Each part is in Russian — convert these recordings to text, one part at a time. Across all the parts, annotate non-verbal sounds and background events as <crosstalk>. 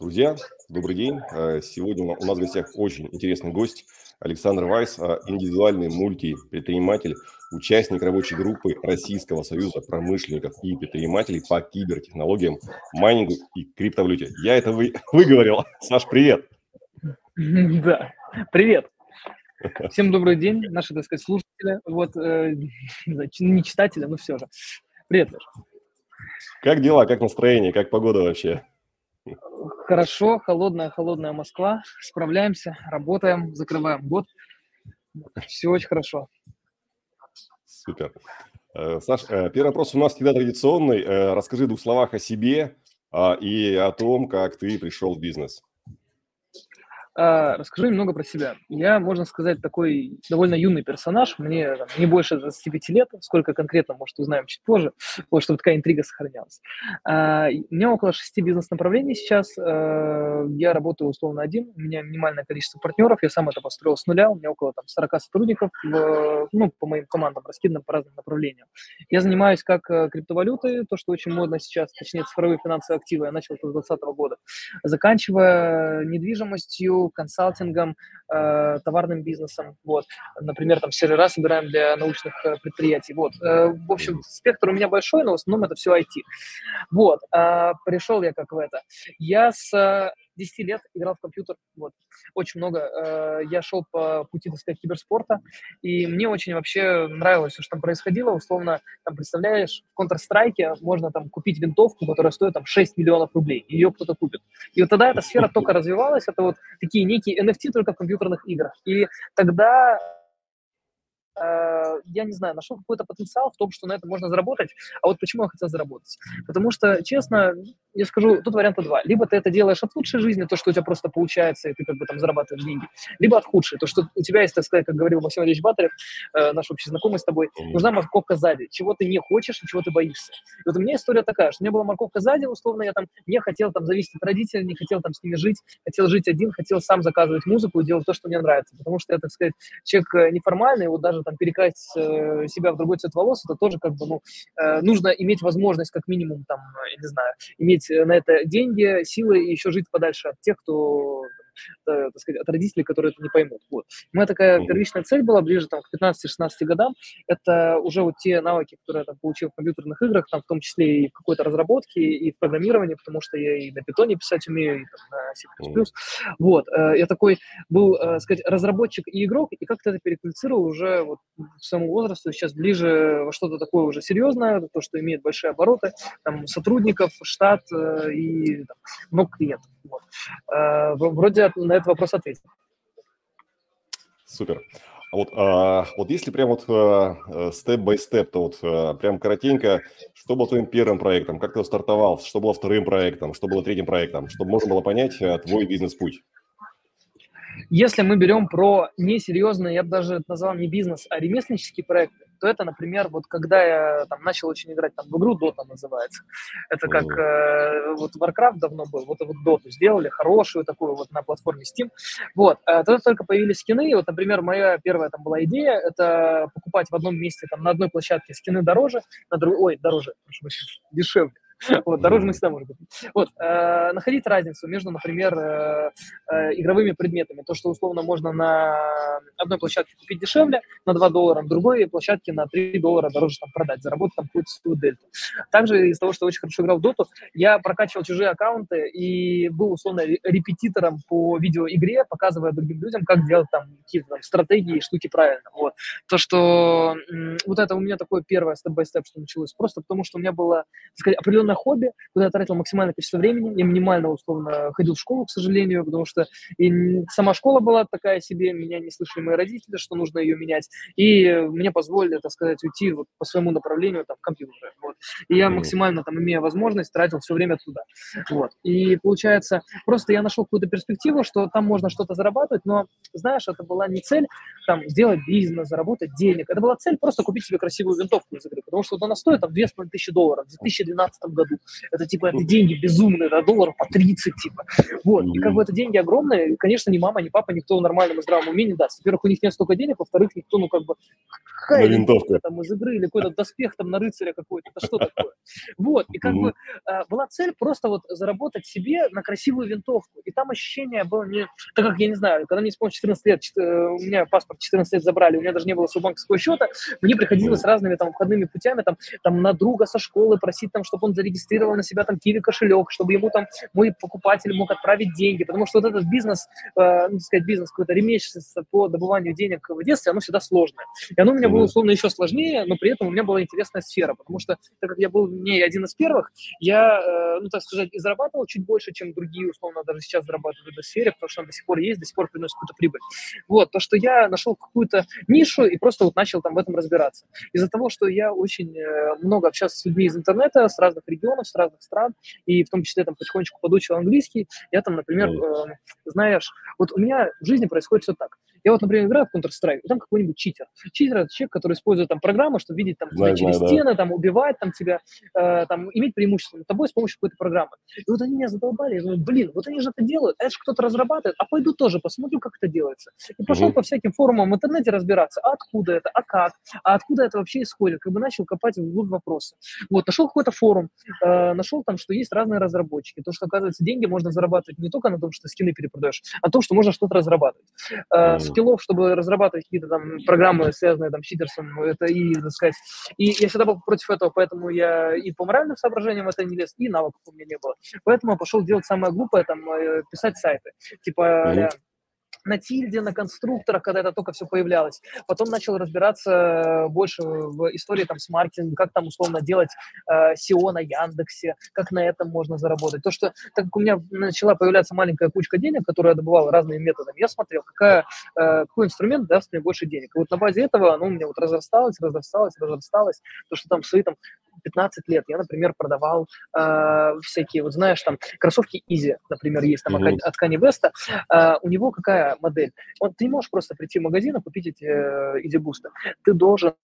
Друзья, добрый день. Э, сегодня у нас в гостях очень интересный гость Александр Вайс, э, индивидуальный мультипредприниматель, участник рабочей группы Российского союза промышленников и предпринимателей по кибертехнологиям, майнингу и криптовалюте. Я это вы, <laughs> выговорил. Саш, привет. <laughs> Да, привет. <laughs> Всем добрый день, наши, так сказать, слушатели. Вот, э, не читатели, но все же. Привет, Леш. Как дела, как настроение, как погода вообще? Хорошо, холодная, холодная Москва. Справляемся, работаем, закрываем год. Все очень хорошо. Супер. Э, Саш, э, первый вопрос у нас всегда традиционный. Э, расскажи в двух словах о себе а, и о том, как ты пришел в бизнес. А, расскажу немного про себя. Я, можно сказать, такой довольно юный персонаж. Мне там, не больше 25 лет. Сколько конкретно, может, узнаем чуть позже, вот, чтобы такая интрига сохранялась. А, у меня около шести бизнес-направлений сейчас. А, я работаю условно один. У меня минимальное количество партнеров. Я сам это построил с нуля. У меня около там, 40 сотрудников в, ну, по моим командам, раскиданным по разным направлениям. Я занимаюсь как э, криптовалютой, то, что очень модно сейчас, точнее, цифровые финансовые активы. Я начал это с 2020 года. Заканчивая недвижимостью, консалтингом, э, товарным бизнесом. Вот. Например, там сервера собираем для научных э, предприятий. Вот. Э, в общем, спектр у меня большой, но в основном это все IT. Вот. Э, пришел я как в это. Я с 10 лет играл в компьютер, вот, очень много. Э, я шел по пути, так сказать, киберспорта, и мне очень вообще нравилось все, что там происходило. Условно, там, представляешь, в Counter-Strike можно там купить винтовку, которая стоит там 6 миллионов рублей, ее кто-то купит. И вот тогда эта сфера только <laughs> развивалась, это вот такие некие NFT только в компьютерных играх. И тогда я не знаю, нашел какой-то потенциал в том, что на этом можно заработать. А вот почему я хотел заработать? Потому что, честно, я скажу, тут варианта два. Либо ты это делаешь от лучшей жизни, то, что у тебя просто получается, и ты как бы там зарабатываешь деньги, либо от худшей, то, что у тебя есть, так сказать, как говорил Максим Ильич Батарев, э, наш общий знакомый с тобой, нужна морковка сзади, чего ты не хочешь и чего ты боишься. И вот у меня история такая, что у меня была морковка сзади, условно, я там не хотел там зависеть от родителей, не хотел там с ними жить, хотел жить один, хотел сам заказывать музыку и делать то, что мне нравится, потому что я, так сказать, человек э, неформальный, вот даже там перекрасить э, себя в другой цвет волос, это тоже как бы, ну, э, нужно иметь возможность как минимум там, я не знаю, иметь на это деньги, силы и еще жить подальше от тех, кто Э, так сказать, от родителей, которые это не поймут. Вот. Моя такая первичная цель была ближе там, к 15-16 годам. Это уже вот те навыки, которые я там, получил в компьютерных играх, там, в том числе и в какой-то разработке, и в программировании, потому что я и на питоне писать умею, и там, на C++. Вот. Э, я такой был, э, сказать, разработчик и игрок, и как-то это переквалифицировал уже вот к своему возрасту, сейчас ближе во что-то такое уже серьезное, то, что имеет большие обороты, там, сотрудников, штат и там, много клиентов. Вот. Вроде на этот вопрос ответил. Супер. А вот, а, вот если прям вот степ-бай-степ, э, то вот а, прям коротенько, что было твоим первым проектом, как ты стартовал, что было вторым проектом, что было третьим проектом, чтобы можно было понять а, твой бизнес-путь? Если мы берем про несерьезные, я бы даже назвал не бизнес, а ремесленнические проекты, то это, например, вот когда я там начал очень играть там в игру Dota называется. Это как э, вот Warcraft давно был, вот вот Dota сделали хорошую такую вот на платформе Steam. Вот, э, тогда только появились скины, и вот, например, моя первая там была идея, это покупать в одном месте там на одной площадке скины дороже, на друг... ой, дороже, прошу дешевле, <laughs> Вот, дороже мы всегда можем купить. Вот, э, находить разницу между, например, э, э, игровыми предметами. То, что условно можно на одной площадке купить дешевле, на 2 доллара, на другой площадке на 3 доллара дороже там продать, заработать там какую-то свою дельту. Также из того, что очень хорошо играл в доту, я прокачивал чужие аккаунты и был условно репетитором по видеоигре, показывая другим людям, как делать там какие-то там стратегии и штуки правильно. Вот. То, что вот это у меня такое первое степ-бай-степ, что началось, просто потому что у меня было, так сказать, определенное определенное хобби, куда я тратил максимальное количество времени. Я минимально, условно, ходил в школу, к сожалению, потому что и сама школа была такая себе, меня не слышали мои родители, что нужно ее менять. И мне позволили, так сказать, уйти вот по своему направлению там, в компьютер. Вот. И я максимально, там, имея возможность, тратил все время туда. Вот. И получается, просто я нашел какую-то перспективу, что там можно что-то зарабатывать, но, знаешь, это была не цель там, сделать бизнес, заработать денег. Это была цель просто купить себе красивую винтовку из игры, потому что вот она стоит там 2500 долларов в 2012 году году. Это типа это деньги безумные, да, долларов по 30, типа. Вот, и как бы это деньги огромные, конечно, ни мама, ни папа, никто в нормальном и здравом уме не даст. Во-первых, у них нет столько денег, во-вторых, никто, ну, как бы, какая винтовка там из игры или какой-то доспех там на рыцаря какой-то, это что такое? Вот, и как бы а, была цель просто вот заработать себе на красивую винтовку. И там ощущение было не, так как, я не знаю, когда мне исполнилось 14 лет, э, у меня паспорт 14 лет забрали, у меня даже не было своего банковского счета, мне приходилось разными там входными путями там, там на друга со школы просить там, чтобы он зарегистрировал на себя там киви кошелек, чтобы ему там мой покупатель мог отправить деньги, потому что вот этот бизнес, э, ну, сказать, бизнес какой-то ремесленство по добыванию денег в детстве, оно всегда сложное. И оно у меня было условно еще сложнее, но при этом у меня была интересная сфера, потому что так как я был не один из первых, я, э, ну так сказать, и зарабатывал чуть больше, чем другие, условно, даже сейчас зарабатывают в этой сфере, потому что она до сих пор есть, до сих пор приносит какую-то прибыль. Вот, то, что я нашел какую-то нишу и просто вот начал там в этом разбираться. Из-за того, что я очень э, много общался с людьми из интернета, с разных регионов, с разных стран, и в том числе там потихонечку подучил английский, я там, например, э, знаешь, вот у меня в жизни происходит все так. Я вот, например, играю в Counter-Strike, и там какой-нибудь читер. Читер – это человек, который использует там программу, чтобы видеть там знаю, через знаю, стены, да. там убивать там тебя, э, там иметь преимущество над тобой с помощью какой-то программы. И вот они меня задолбали, я думаю, блин, вот они же это делают, а это же кто-то разрабатывает, а пойду тоже посмотрю, как это делается. И пошел угу. по всяким форумам в интернете разбираться, а откуда это, а как, а откуда это вообще исходит, как бы начал копать в глубь вопроса. Вот, нашел какой-то форум, э, нашел там, что есть разные разработчики, то, что, оказывается, деньги можно зарабатывать не только на том, что скины перепродаешь, а на том, что можно что-то разрабатывать. Э, скиллов, чтобы разрабатывать какие-то там программы, связанные там с читерсом, это и, так сказать, и я всегда был против этого, поэтому я и по моральным соображениям это не лез, и навыков у меня не было. Поэтому я пошел делать самое глупое, там, э, писать сайты. Типа, mm-hmm на тильде, на конструкторах, когда это только все появлялось. Потом начал разбираться э, больше в истории там, с маркетингом, как там условно делать э, SEO на Яндексе, как на этом можно заработать. То, что так как у меня начала появляться маленькая кучка денег, которую я добывал разными методами, я смотрел, какая, э, какой инструмент даст мне больше денег. И вот на базе этого оно у меня вот разрасталось, разрасталось, разрасталось, то, что там свои там 15 лет я, например, продавал э, всякие, вот знаешь, там кроссовки Easy, например, есть там mm-hmm. от Kanye West. Э, у него какая модель? Он, ты не можешь просто прийти в магазин и купить эти э, Easy Boost. Ты должен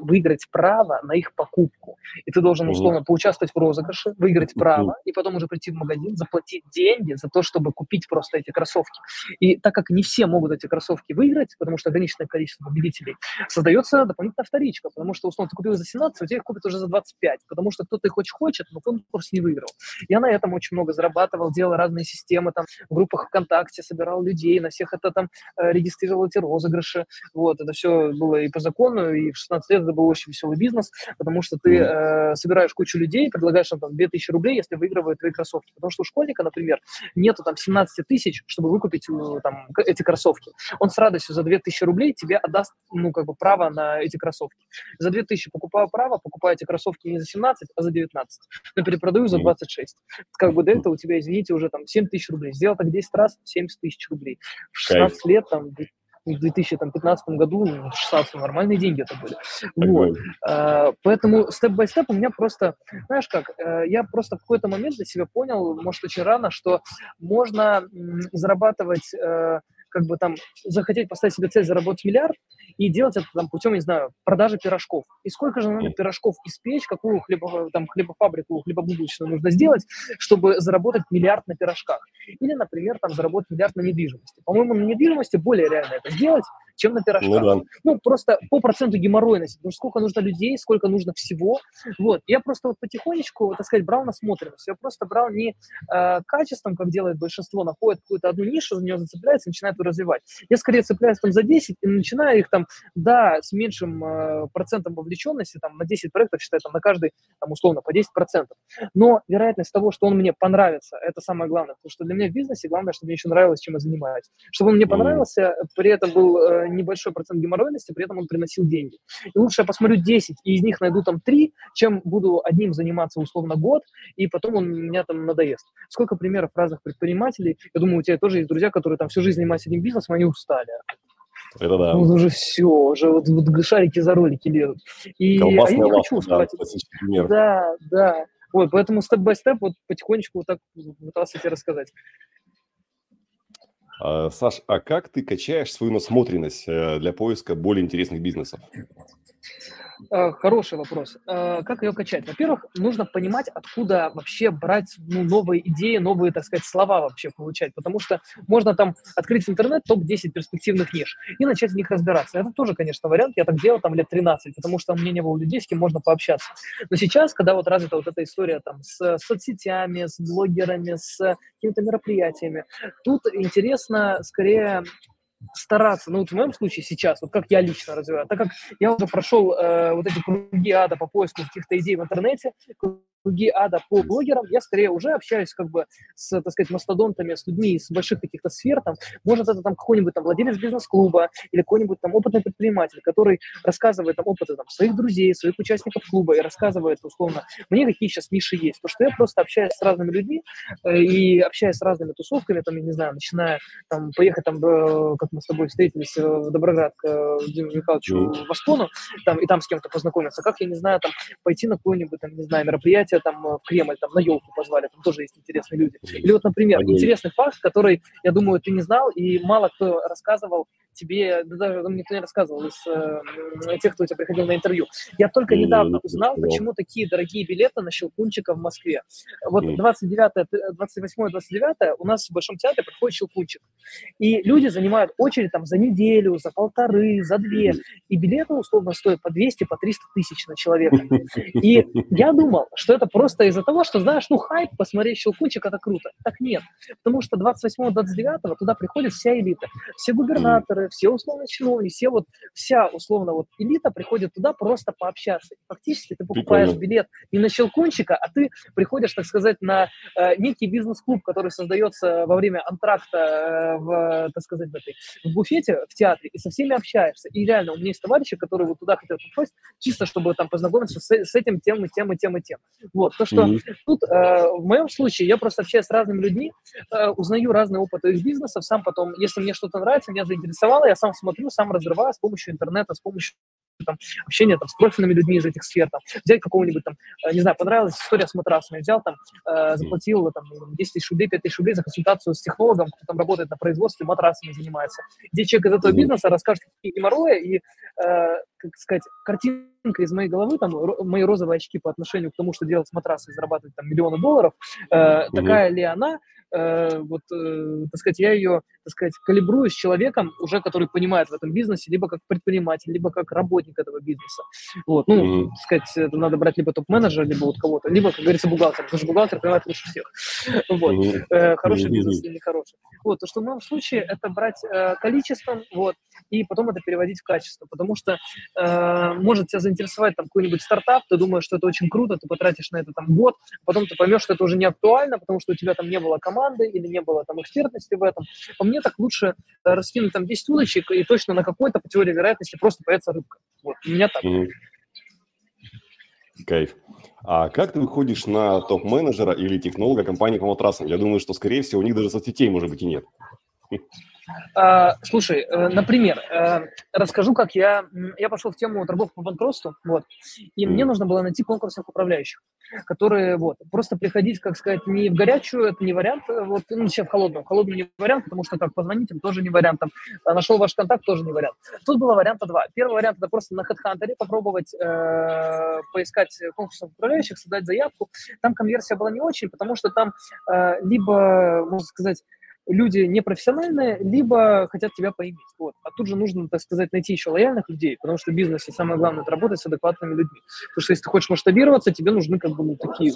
выиграть право на их покупку. И ты должен, условно, поучаствовать в розыгрыше, выиграть право, и потом уже прийти в магазин, заплатить деньги за то, чтобы купить просто эти кроссовки. И так как не все могут эти кроссовки выиграть, потому что ограниченное количество победителей, создается дополнительная вторичка, потому что, условно, ты купил за 17, у тебя их купят уже за 25, потому что кто-то их очень хочет, но конкурс не выиграл. Я на этом очень много зарабатывал, делал разные системы, там, в группах ВКонтакте, собирал людей, на всех это там э, регистрировал эти розыгрыши. Вот, это все было и по закону, и в 16 лет это был очень веселый бизнес, потому что ты э, собираешь кучу людей, предлагаешь им там 2000 рублей, если выигрывают твои кроссовки. Потому что у школьника, например, нету там 17 тысяч, чтобы выкупить там, эти кроссовки. Он с радостью за 2000 рублей тебе отдаст, ну, как бы, право на эти кроссовки. За 2000 покупаю право, покупаю эти кроссовки не за 17, а за 19. Но перепродаю за 26. Как бы до этого у тебя, извините, уже там 7 тысяч рублей. Сделал так 10 раз, 70 тысяч рублей. В 16 Кайф. лет там в 2015 году, в 2016 нормальные деньги это были. Вот. А, поэтому степ-бай-степ у меня просто, знаешь как, э, я просто в какой-то момент для себя понял, может, очень рано, что можно зарабатывать э, как бы там захотеть поставить себе цель заработать миллиард и делать это там путем, не знаю, продажи пирожков. И сколько же надо пирожков испечь, какую хлебо, там, хлебофабрику, хлебобулочную нужно сделать, чтобы заработать миллиард на пирожках. Или, например, там заработать миллиард на недвижимости. По-моему, на недвижимости более реально это сделать, чем на пирожках. Ну, да. ну просто по проценту геморройности, потому что сколько нужно людей, сколько нужно всего. Вот. Я просто вот потихонечку, так сказать, брал насмотренность. Я просто брал не э, качеством, как делает большинство, находит какую-то одну нишу, за нее зацепляется и начинает ее развивать. Я скорее цепляюсь там за 10 и начинаю их там, да, с меньшим э, процентом вовлеченности, там на 10 проектов, считаю, там на каждый, там условно, по 10 процентов. Но вероятность того, что он мне понравится, это самое главное. Потому что для меня в бизнесе главное, чтобы мне еще нравилось, чем я занимаюсь. Чтобы он мне понравился, при этом был э, небольшой процент геморройности, при этом он приносил деньги. И лучше я посмотрю 10, и из них найду там 3, чем буду одним заниматься условно год, и потом он меня там надоест. Сколько примеров разных предпринимателей, я думаю, у тебя тоже есть друзья, которые там всю жизнь занимаются этим бизнесом, они устали. Это да. Ну, уже все, уже вот, вот шарики за ролики лезут. И Колбасная я не хочу уставать. Да, да, да. Вот, поэтому степ-бай-степ вот потихонечку вот так пытался тебе рассказать. А, Саш, а как ты качаешь свою насмотренность э, для поиска более интересных бизнесов? Э, хороший вопрос. Э, как ее качать? Во-первых, нужно понимать, откуда вообще брать ну, новые идеи, новые, так сказать, слова вообще получать, потому что можно там открыть интернет, топ-10 перспективных ниш, и начать в них разбираться. Это тоже, конечно, вариант. Я так делал там лет 13, потому что у меня не было людей, с кем можно пообщаться. Но сейчас, когда вот развита вот эта история там с соцсетями, с блогерами, с какими-то мероприятиями, тут интересно скорее стараться, ну вот в моем случае сейчас, вот как я лично развиваю, так как я уже прошел э, вот эти круги ада по поиску каких-то идей в интернете, круги ада по блогерам, я скорее уже общаюсь как бы с, так сказать, мастодонтами, с людьми из больших каких-то сфер, там, может, это там какой-нибудь там владелец бизнес-клуба или какой-нибудь там опытный предприниматель, который рассказывает там опыты там своих друзей, своих участников клуба и рассказывает, условно, мне какие сейчас ниши есть. То, что я просто общаюсь с разными людьми э, и общаюсь с разными тусовками, там, я не знаю, начиная там поехать там, э, как мы с тобой встретились э, в Доброград к Диму Михайловичу. Васкону, там, и там с кем-то познакомиться, как, я не знаю, там, пойти на какое-нибудь, там, не знаю, мероприятие, мероприятие там э, в Кремль, там на елку позвали, там тоже есть интересные люди. Или вот, например, интересный факт, который, я думаю, ты не знал, и мало кто рассказывал тебе, да даже ну, никто не рассказывал из э, тех, кто у тебя приходил на интервью. Я только недавно узнал, почему такие дорогие билеты на Щелкунчика в Москве. Вот 29, 28 29 у нас в Большом театре проходит Щелкунчик. И люди занимают очередь там за неделю, за полторы, за две. И билеты условно стоят по 200, по 300 тысяч на человека. <laughs> И я думал, что это просто из-за того, что, знаешь, ну, хайп, посмотреть Щелкунчик, это круто. Так нет. Потому что 28-29 туда приходит вся элита. Все губернаторы, все условно чиновники, все вот, вся условно вот элита приходит туда просто пообщаться. Фактически ты покупаешь Прикольно. билет не на Щелкунчика, а ты приходишь, так сказать, на э, некий бизнес-клуб, который создается во время антракта э, в, так сказать, в, этой, в буфете, в театре, и со всеми общаешься. И реально у меня есть товарищи, которые вот туда хотят попасть, чисто чтобы там познакомиться с, с этим, тем и тем, и тем, и тем. Вот, то, что mm-hmm. тут э, в моем случае я просто общаюсь с разными людьми, э, узнаю разные опыты их бизнесов, сам потом, если мне что-то нравится, меня заинтересовало, я сам смотрю, сам разрываю с помощью интернета, с помощью там, общения там, с профильными людьми из этих сфер, там, взять какого-нибудь там, э, не знаю, понравилась история с матрасами, взял там, э, заплатил там 10 тысяч рублей, 5 тысяч рублей за консультацию с технологом, кто там работает на производстве, матрасами занимается, где человек из этого бизнеса расскажет какие геморрои и, э, как сказать, картинка из моей головы, там, мои розовые очки по отношению к тому, что делать с матрасами, зарабатывать там миллионы долларов, э, такая ли она, э, вот, э, так сказать, я ее, так сказать, калибрую с человеком уже, который понимает в этом бизнесе, либо как предприниматель, либо как работник этого бизнеса. Вот, ну, mm-hmm. так сказать, это надо брать либо топ-менеджера, либо вот кого-то, либо, как говорится, бухгалтер, потому что бухгалтер понимает лучше всех. <laughs> Вот, mm-hmm. э, хороший mm-hmm. бизнес или нехороший. Вот, то, что в моем случае это брать э, количеством, вот, и потом это переводить в качество, потому что э, может тебя заинтересовать там какой-нибудь стартап, ты думаешь, что это очень круто, ты потратишь на это там год, потом ты поймешь, что это уже не актуально, потому что у тебя там не было команды, или не было там экспертности в этом. По мне так лучше э, раскинуть там 10 удочек, и точно на какой-то по теории вероятности просто появится рыбка. Вот, у меня так. Mm-hmm. Кайф. А как ты выходишь на топ-менеджера или технолога компании по? Я думаю, что, скорее всего, у них даже соцсетей, может быть, и нет. А, слушай, э, например, э, расскажу, как я, я пошел в тему торгов по банкротству, вот, и мне нужно было найти конкурсных управляющих, которые, вот, просто приходить, как сказать, не в горячую, это не вариант, э, вот, ну, сейчас в холодную, в холодную не вариант, потому что, как, позвонить им тоже не вариант, там, нашел ваш контакт, тоже не вариант. Тут было варианта два. Первый вариант – это просто на HeadHunter попробовать э, поискать конкурсных управляющих, создать заявку. Там конверсия была не очень, потому что там э, либо, можно сказать, люди непрофессиональные, либо хотят тебя поиметь. Вот. А тут же нужно, так сказать, найти еще лояльных людей, потому что в бизнесе самое главное – это работать с адекватными людьми. Потому что если ты хочешь масштабироваться, тебе нужны как бы ну, такие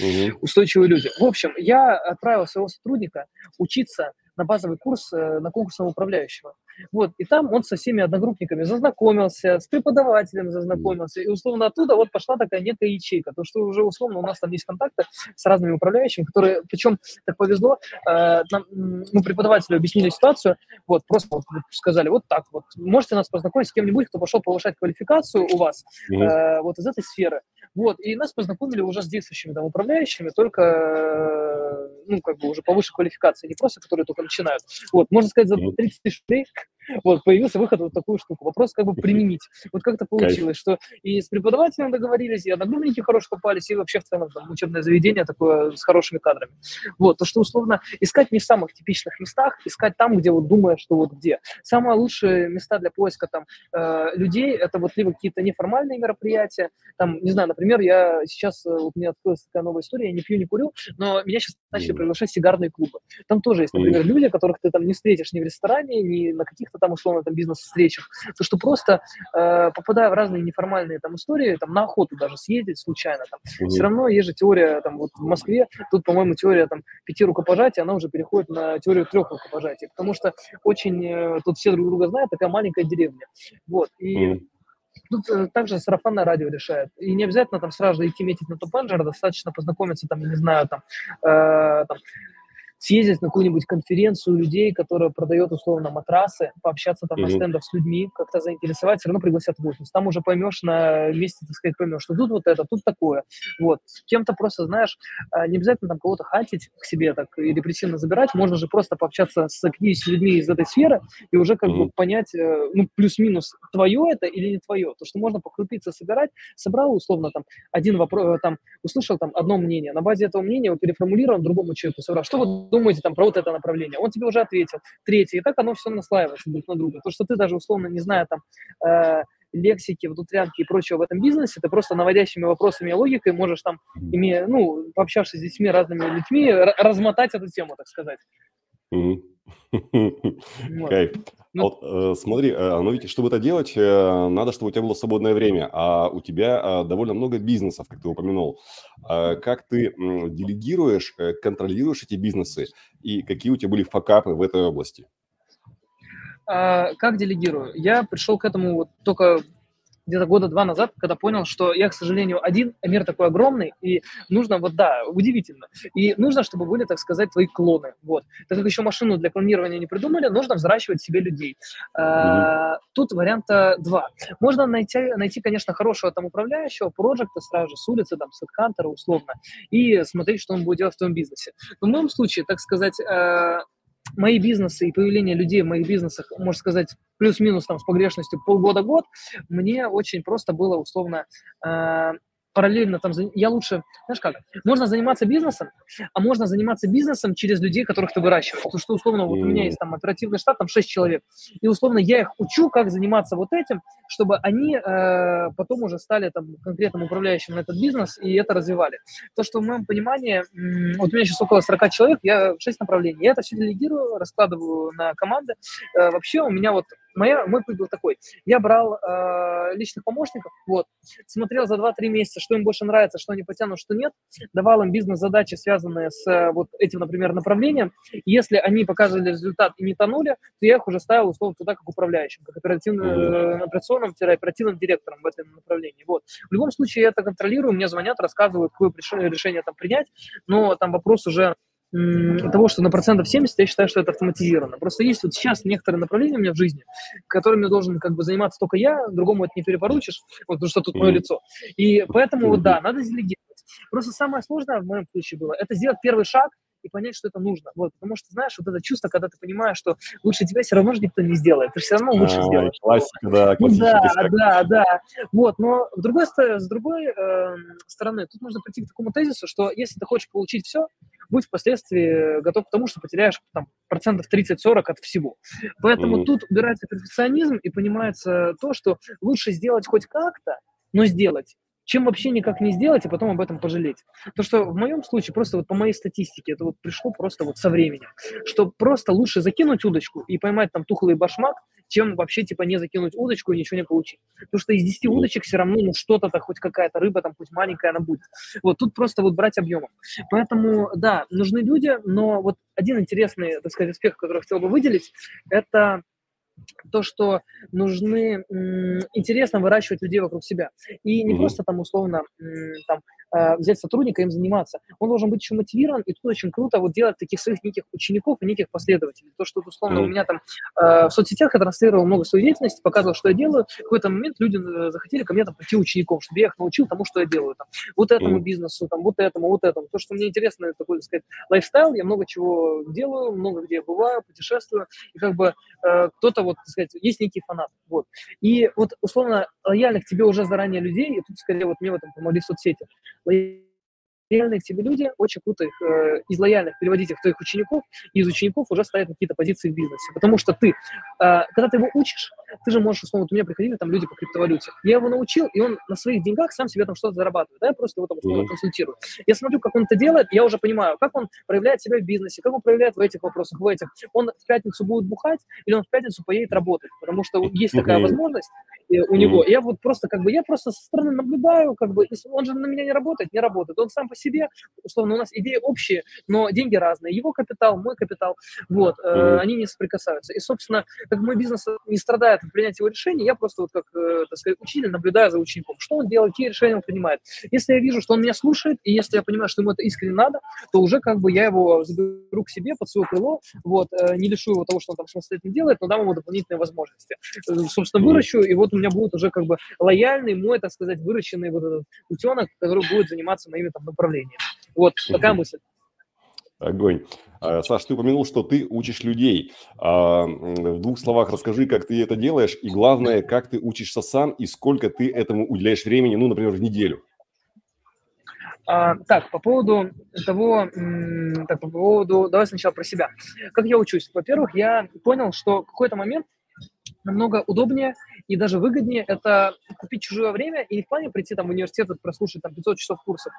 угу. устойчивые люди. В общем, я отправил своего сотрудника учиться на базовый курс э, на конкурсного управляющего. Вот, и там он со всеми одногруппниками зазнакомился, с преподавателем зазнакомился, и условно оттуда вот пошла такая некая ячейка, то что уже условно у нас там есть контакты с разными управляющими, которые, причем так повезло, э, нам, ну, преподавателю объяснили ситуацию, вот, просто вот, сказали, вот так вот, можете нас познакомить с кем-нибудь, кто пошел повышать квалификацию у вас, э, вот из этой сферы, вот, и нас познакомили уже с действующими там управляющими, только, э, ну, как бы уже повыше квалификации, не просто, которые только начинают. Вот, можно сказать, за 30 тысяч рублей Вот, появился выход вот такую штуку. Вопрос как бы применить. Вот как-то получилось, что и с преподавателем договорились, и одногруппники хорошие попались, и вообще в целом там учебное заведение такое с хорошими кадрами. Вот, то, что условно искать не в самых типичных местах, искать там, где вот думаешь, что вот где. Самые лучшие места для поиска там э, людей, это вот либо какие-то неформальные мероприятия, там, не знаю, например, я сейчас, э, вот у меня открылась такая новая история, я не пью, не курю, но меня сейчас начали приглашать сигарные клубы. Там тоже есть, например, люди, которых ты там не встретишь ни в ресторане, ни на каких-то там условно там бизнес-встречах. То, что просто э, попадая в разные неформальные там истории, там на охоту даже съездить случайно, там, mm-hmm. все равно есть же теория там вот в Москве, тут, по-моему, теория там пяти рукопожатий, она уже переходит на теорию трех рукопожатий, потому что очень э, тут все друг друга знают, такая маленькая деревня. Вот, и mm-hmm. Тут э, также сарафанное радио решает. И не обязательно там сразу идти метить на топ-менеджера, достаточно познакомиться там, не знаю, там, э, там съездить на какую-нибудь конференцию людей, которая продает условно матрасы, пообщаться там mm-hmm. на стендах с людьми, как-то заинтересовать, все равно пригласят в офис. Там уже поймешь на месте, так сказать, поймешь, что тут вот это, тут такое. Вот. Кем-то просто, знаешь, а, не обязательно там кого-то хантить к себе так и репрессивно забирать, можно же просто пообщаться с 50 людьми из этой сферы и уже как mm-hmm. бы понять, э, ну, плюс-минус, твое это или не твое. То, что можно покрупиться собирать, собрал условно там один вопрос, э, там, услышал там одно мнение, на базе этого мнения его переформулировал другому человеку, собрал. Что вот думаете там про вот это направление? Он тебе уже ответил. Третье. И так оно все наслаивается друг на друга. То, что ты даже условно не зная там э, лексики, внутрянки и прочего в этом бизнесе, ты просто наводящими вопросами и логикой можешь там, имея, ну, пообщавшись с детьми, разными людьми, размотать эту тему, так сказать. <laughs> Кайф. Ну, вот, э, смотри, э, но ведь чтобы это делать, э, надо, чтобы у тебя было свободное время, а у тебя э, довольно много бизнесов, как ты упомянул. Э, как ты э, делегируешь, э, контролируешь эти бизнесы и какие у тебя были факапы в этой области? А, как делегирую? Я пришел к этому вот только где-то года два назад, когда понял, что я, к сожалению, один, а мир такой огромный, и нужно, вот да, удивительно, и нужно, чтобы были, так сказать, твои клоны, вот. Так как еще машину для клонирования не придумали, нужно взращивать себе людей. Mm-hmm. тут варианта два. Можно найти, найти, конечно, хорошего там управляющего, проекта сразу же с улицы, там, с HeadHunter условно, и смотреть, что он будет делать в твоем бизнесе. Но в моем случае, так сказать, э, мои бизнесы и появление людей в моих бизнесах, можно сказать, плюс-минус там с погрешностью полгода-год, мне очень просто было условно э, параллельно там, я лучше, знаешь как, можно заниматься бизнесом, а можно заниматься бизнесом через людей, которых ты выращиваешь. Потому что, условно, вот у меня есть там оперативный штат, там 6 человек, и, условно, я их учу, как заниматься вот этим, чтобы они э, потом уже стали там конкретным управляющим на этот бизнес и это развивали. То, что в моем понимании, вот у меня сейчас около 40 человек, я 6 направлений, я это все делегирую, раскладываю на команды. Э, вообще у меня вот моя, мой путь был такой. Я брал э, личных помощников, вот, смотрел за 2-3 месяца, что им больше нравится, что они потянут, что нет, давал им бизнес-задачи, связанные с э, вот этим, например, направлением. Если они показывали результат и не тонули, то я их уже ставил, условно, туда как управляющим, как оперативным, э, операционным-оперативным директором в этом направлении. Вот. В любом случае я это контролирую, мне звонят, рассказывают, какое решение там принять, но там вопрос уже того, что на процентов 70 я считаю, что это автоматизировано. Просто есть вот сейчас некоторые направления у меня в жизни, которыми должен как бы заниматься только я, другому это не перепоручишь, вот, потому что тут мое лицо. И поэтому, вот, да, надо делегировать. Просто самое сложное в моем случае было, это сделать первый шаг, и понять, что это нужно. Вот, потому что, знаешь, вот это чувство, когда ты понимаешь, что лучше тебя все равно же никто не сделает, ты все равно лучше а, сделаешь. Классика, да, ну, да, да, да. Вот, но с другой, с другой э, стороны, тут нужно прийти к такому тезису, что если ты хочешь получить все, будь впоследствии готов к тому, что потеряешь там, процентов 30-40 от всего. Поэтому mm-hmm. тут убирается перфекционизм и понимается то, что лучше сделать хоть как-то, но сделать, чем вообще никак не сделать, и потом об этом пожалеть. То, что в моем случае, просто вот по моей статистике, это вот пришло просто вот со временем, что просто лучше закинуть удочку и поймать там тухлый башмак, чем вообще типа не закинуть удочку и ничего не получить. Потому что из 10 удочек все равно ну, что-то, хоть какая-то рыба, там хоть маленькая она будет. Вот тут просто вот брать объемом. Поэтому, да, нужны люди, но вот один интересный, так сказать, аспект, который я хотел бы выделить, это то, что нужны интересно выращивать людей вокруг себя. И не mm-hmm. просто там условно там э, взять сотрудника им заниматься. Он должен быть еще мотивирован, и тут очень круто вот делать таких своих неких учеников и неких последователей. То, что, условно, mm-hmm. у меня там э, в соцсетях я транслировал много своей деятельности, показывал, что я делаю. В какой-то момент люди э, захотели ко мне там пойти учеником, чтобы я их научил тому, что я делаю. Там, вот этому бизнесу, там, вот этому, вот этому. То, что мне интересно, это такой, так сказать, лайфстайл, я много чего делаю, много где бываю, путешествую, и как бы э, кто-то, вот, так сказать, есть некий фанат, вот. И вот, условно, лояльных тебе уже заранее людей, и тут, скорее, вот мне в этом помогли соцсети, лояльные к тебе люди, очень круто их э, из лояльных переводить их в твоих учеников, и из учеников уже ставить какие-то позиции в бизнесе. Потому что ты, э, когда ты его учишь, ты же можешь, условно, вот у меня приходили там люди по криптовалюте. Я его научил, и он на своих деньгах сам себе там что-то зарабатывает. Да, я просто его там условно консультирую. Я смотрю, как он это делает, я уже понимаю, как он проявляет себя в бизнесе, как он проявляет в этих вопросах, в этих. Он в пятницу будет бухать, или он в пятницу поедет работать, потому что есть такая возможность у него. Я вот просто как бы, я просто со стороны наблюдаю, как бы, он же на меня не работает, не работает. Он сам по себе, условно, у нас идеи общие, но деньги разные. Его капитал, мой капитал, вот, э, они не соприкасаются. И, собственно, как мой бизнес не страдает от принятия его решений, я просто вот как, э, так сказать, учитель наблюдаю за учеником. Что он делает, какие решения он принимает. Если я вижу, что он меня слушает, и если я понимаю, что ему это искренне надо, то уже как бы я его заберу к себе под свое крыло, вот, э, не лишу его того, что он там самостоятельно делает, но дам ему дополнительные возможности. Э, собственно, выращу, и вот у меня будет уже как бы лояльный мой, так сказать, выращенный вот этот утенок, который будет заниматься моими там направлениями. Вот такая мысль. Огонь. А, Саш, ты упомянул, что ты учишь людей. А, в двух словах расскажи, как ты это делаешь, и главное, как ты учишься сам, и сколько ты этому уделяешь времени, ну, например, в неделю. А, так, по поводу того, так, по поводу, давай сначала про себя. Как я учусь? Во-первых, я понял, что в какой-то момент намного удобнее и даже выгоднее это купить чужое время и не в плане прийти там в университет прослушать там 500 часов курсов,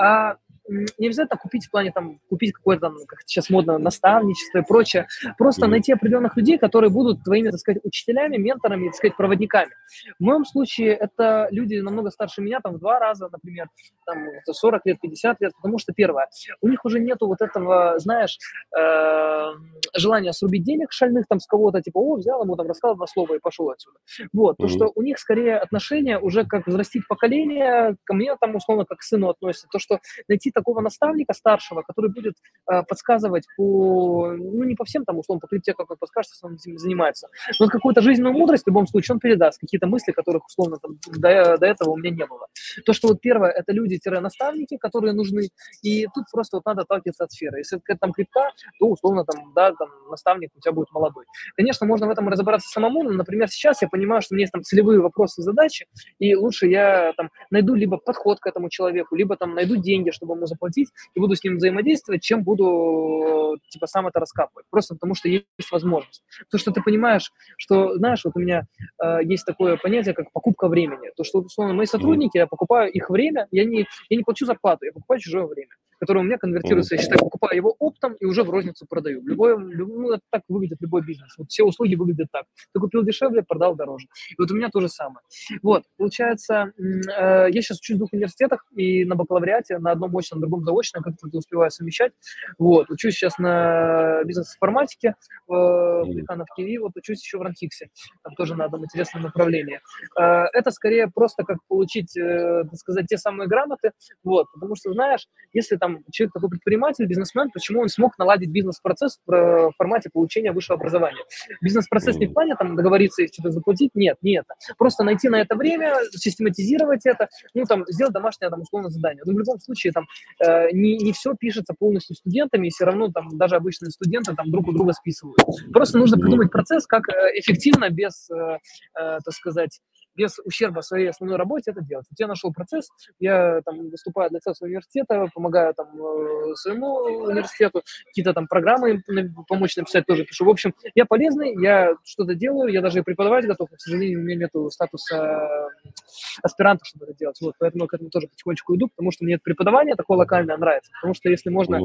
а не обязательно купить в плане там, купить какое-то там, как сейчас модно, наставничество и прочее. Просто mm-hmm. найти определенных людей, которые будут твоими, так сказать, учителями, менторами, так сказать, проводниками. В моем случае это люди намного старше меня, там, в два раза, например, там, 40 лет, 50 лет, потому что, первое, у них уже нету вот этого, знаешь, э, желания срубить денег шальных там с кого-то, типа, о, взял ему там, рассказал два слова и пошел отсюда. Вот, mm-hmm. то, что у них скорее отношения уже как взрастить поколение, ко мне там, условно, как к сыну относятся, то, что найти такого наставника старшего, который будет э, подсказывать по, ну, не по всем там, условно, по крипте, как он подскажет, что он этим занимается, но вот какую-то жизненную мудрость в любом случае он передаст, какие-то мысли, которых, условно, там, до, до этого у меня не было. То, что вот первое, это люди-наставники, которые нужны, и тут просто вот надо отталкиваться от сферы. Если это там крипта, то, условно, там, да, там, наставник у тебя будет молодой. Конечно, можно в этом разобраться самому, но, например, сейчас я понимаю, что у меня есть там целевые вопросы, задачи, и лучше я там найду либо подход к этому человеку, либо там найду деньги, чтобы ему заплатить и буду с ним взаимодействовать, чем буду, типа, сам это раскапывать. Просто потому что есть возможность. То, что ты понимаешь, что, знаешь, вот у меня э, есть такое понятие, как покупка времени. То, что, условно, мои сотрудники, я покупаю их время, я не, я не плачу зарплату, я покупаю чужое время который у меня конвертируется, я считаю, покупаю его оптом и уже в розницу продаю. Любой, ну, так выглядит любой бизнес. Вот все услуги выглядят так. Ты купил дешевле, продал дороже. И вот у меня то же самое. Вот, получается, э, я сейчас учусь в двух университетах и на бакалавриате, на одном очном, на другом заочном, как-то успеваю совмещать. Вот, учусь сейчас на бизнес-информатике в Американо в Киеве, вот учусь еще в Ранхиксе, там тоже на одном интересном направлении. Э, это скорее просто как получить, э, так сказать, те самые грамоты, вот, потому что, знаешь, если там там человек такой предприниматель, бизнесмен, почему он смог наладить бизнес-процесс в формате получения высшего образования. Бизнес-процесс не в плане там договориться и что-то заплатить, нет, не это. Просто найти на это время, систематизировать это, ну там сделать домашнее там условное задание. Но в любом случае там э, не, не все пишется полностью студентами, и все равно там даже обычные студенты там друг у друга списывают. Просто нужно придумать процесс, как э, эффективно, без, э, э, так сказать, без ущерба своей основной работе это делать. Вот я нашел процесс, я там выступаю для целого университета, помогаю там э, своему университету, какие-то там программы помочь написать тоже пишу. В общем, я полезный, я что-то делаю, я даже и преподавать готов, но, к сожалению, у меня нет статуса аспиранта, чтобы это делать. Вот, поэтому я к этому тоже потихонечку иду, потому что мне преподавание такое локальное нравится, потому что если можно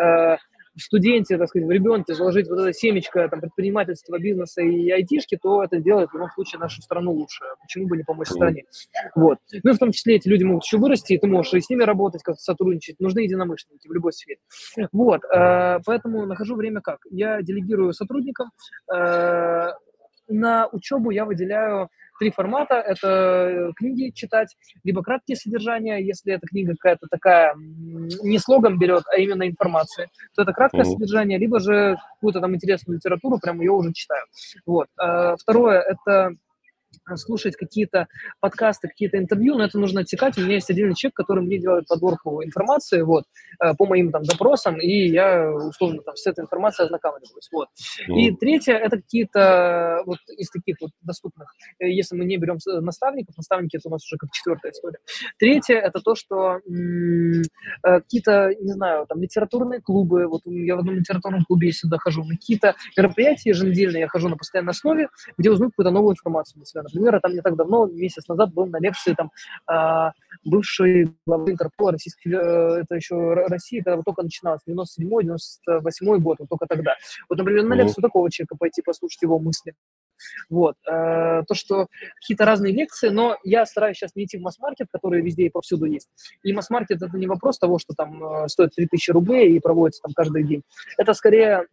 э, в студенте, так сказать, в ребенке заложить вот это семечко там, предпринимательства, бизнеса и айтишки, то это делает в любом случае нашу страну лучше. Почему бы не помочь стране? Вот. Ну в том числе эти люди могут еще вырасти, и ты можешь и с ними работать, как-то сотрудничать. Нужны единомышленники в любой сфере. Вот. Э, поэтому нахожу время как? Я делегирую сотрудникам, э, на учебу я выделяю три формата. Это книги читать, либо краткие содержания, если эта книга какая-то такая, не слогом берет, а именно информация, то это краткое mm-hmm. содержание, либо же какую-то там интересную литературу, прям ее уже читаю. Вот. Второе – это слушать какие-то подкасты, какие-то интервью, но это нужно отсекать. У меня есть отдельный человек, который мне делает подборку информации вот, э, по моим там запросам, и я, условно, там, с этой информацией ознакомливаюсь. Вот. Mm. И третье, это какие-то вот из таких вот доступных, э, если мы не берем наставников, наставники это у нас уже как четвертая история. Третье, это то, что м- э, какие-то, не знаю, там, литературные клубы, вот я в одном литературном клубе я сюда хожу, на какие-то мероприятия еженедельные я хожу на постоянной основе, где узнаю какую-то новую информацию для себя, например, я там не так давно, месяц назад, был на лекции там а, бывший главы Интерпола российской, э, это еще России, когда только начиналось, 97-98 год, вот только тогда. Вот, например, на лекцию такого человека пойти послушать его мысли. Вот. Э, то, что какие-то разные лекции, но я стараюсь сейчас не идти в масс-маркет, который везде и повсюду есть. И масс-маркет – это не вопрос того, что там э, стоит 3000 рублей и проводится там каждый день. Это скорее,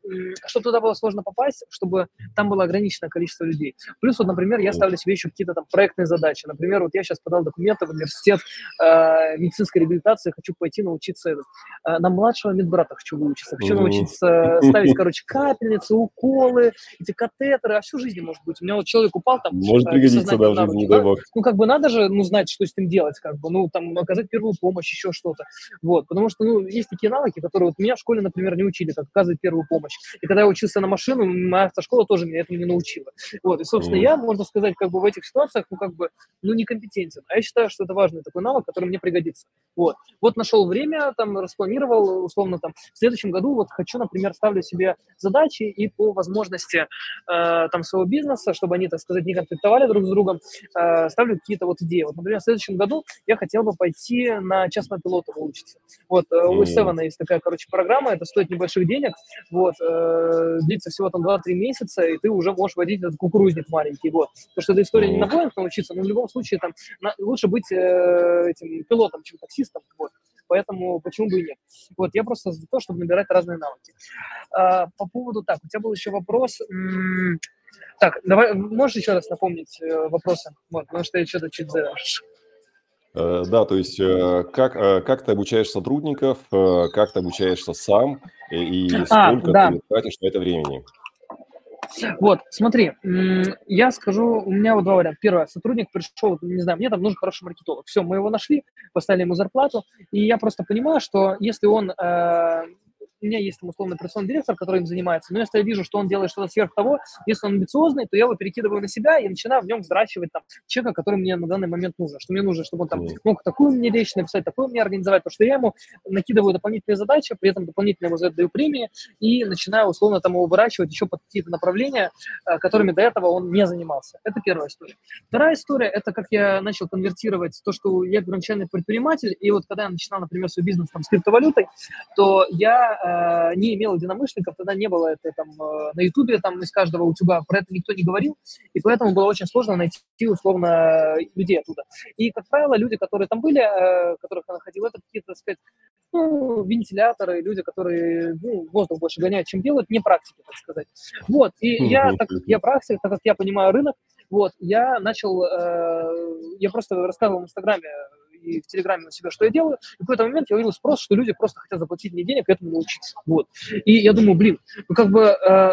чтобы туда было сложно попасть, чтобы там было ограниченное количество людей. Плюс, вот, например, я ставлю себе еще какие-то там проектные задачи. Например, вот я сейчас подал документы в университет э, медицинской реабилитации, хочу пойти научиться э, на младшего медбрата хочу выучиться, хочу научиться ставить, короче, капельницы, уколы, эти катетеры, а всю жизнь может быть. У меня вот человек упал там... Может пригодиться, да, в жизни, не дай бог. Ну, как бы надо же, ну, знать, что с этим делать, как бы, ну, там, оказать первую помощь, еще что-то. Вот, потому что, ну, есть такие навыки, которые вот меня в школе, например, не учили, как оказывать первую помощь. И когда я учился на машину, моя автошкола тоже меня этому не научила. Вот, и, собственно, mm. я, можно сказать, как бы в этих ситуациях, ну, как бы, ну, некомпетентен. А я считаю, что это важный такой навык, который мне пригодится. Вот. Вот нашел время, там, распланировал, условно, там, в следующем году вот хочу, например, ставлю себе задачи и по возможности э, там своего бизнеса бизнеса, чтобы они, так сказать, не конфликтовали друг с другом, э, ставлю какие-то вот идеи. Вот, например, в следующем году я хотел бы пойти на частного пилота выучиться. Вот, э, у Севена есть такая, короче, программа, это стоит небольших денег, вот, э, длится всего там 2-3 месяца, и ты уже можешь водить этот кукурузник маленький, вот. Потому что эта история не на Боинг научиться, но в любом случае там на, лучше быть э, этим пилотом, чем таксистом, вот поэтому почему бы и нет. Вот, я просто за то, чтобы набирать разные навыки. А, по поводу, так, у тебя был еще вопрос, так, давай, можешь еще раз напомнить э, вопросы? Вот, потому что я что-то чуть завершил. Э, да, то есть э, как, как ты обучаешь сотрудников, как ты обучаешься сам и а, сколько да. ты тратишь на это времени? Вот, смотри, я скажу, у меня вот два варианта. Первое, сотрудник пришел, не знаю, мне там нужен хороший маркетолог. Все, мы его нашли, поставили ему зарплату, и я просто понимаю, что если он у меня есть там условный операционный директор, который им занимается, но если я вижу, что он делает что-то сверх того, если он амбициозный, то я его перекидываю на себя и начинаю в нем взращивать там человека, который мне на данный момент нужен, что мне нужно, чтобы он там мог такую мне речь написать, такую мне организовать, потому что я ему накидываю дополнительные задачи, при этом дополнительно ему за это даю премии и начинаю условно там его выращивать еще под какие-то направления, э, которыми до этого он не занимался. Это первая история. Вторая история – это как я начал конвертировать то, что я первоначальный предприниматель, и вот когда я начинал, например, свой бизнес там с криптовалютой, то я Э, не имел единомышленников, тогда не было это там э, на Ютубе, там из каждого утюга про это никто не говорил, и поэтому было очень сложно найти условно людей оттуда. И, как правило, люди, которые там были, э, которых я находил, это какие-то, так сказать, ну, вентиляторы, люди, которые ну, воздух больше гоняют, чем делают, не практики, так сказать. Вот, и я, так как я практик, так как я понимаю рынок, вот, я начал, э, я просто рассказывал в Инстаграме и в Телеграме у себя, что я делаю. И в какой-то момент я увидел спрос, что люди просто хотят заплатить мне денег и этому научиться. Вот. И я думаю, блин, ну как бы э,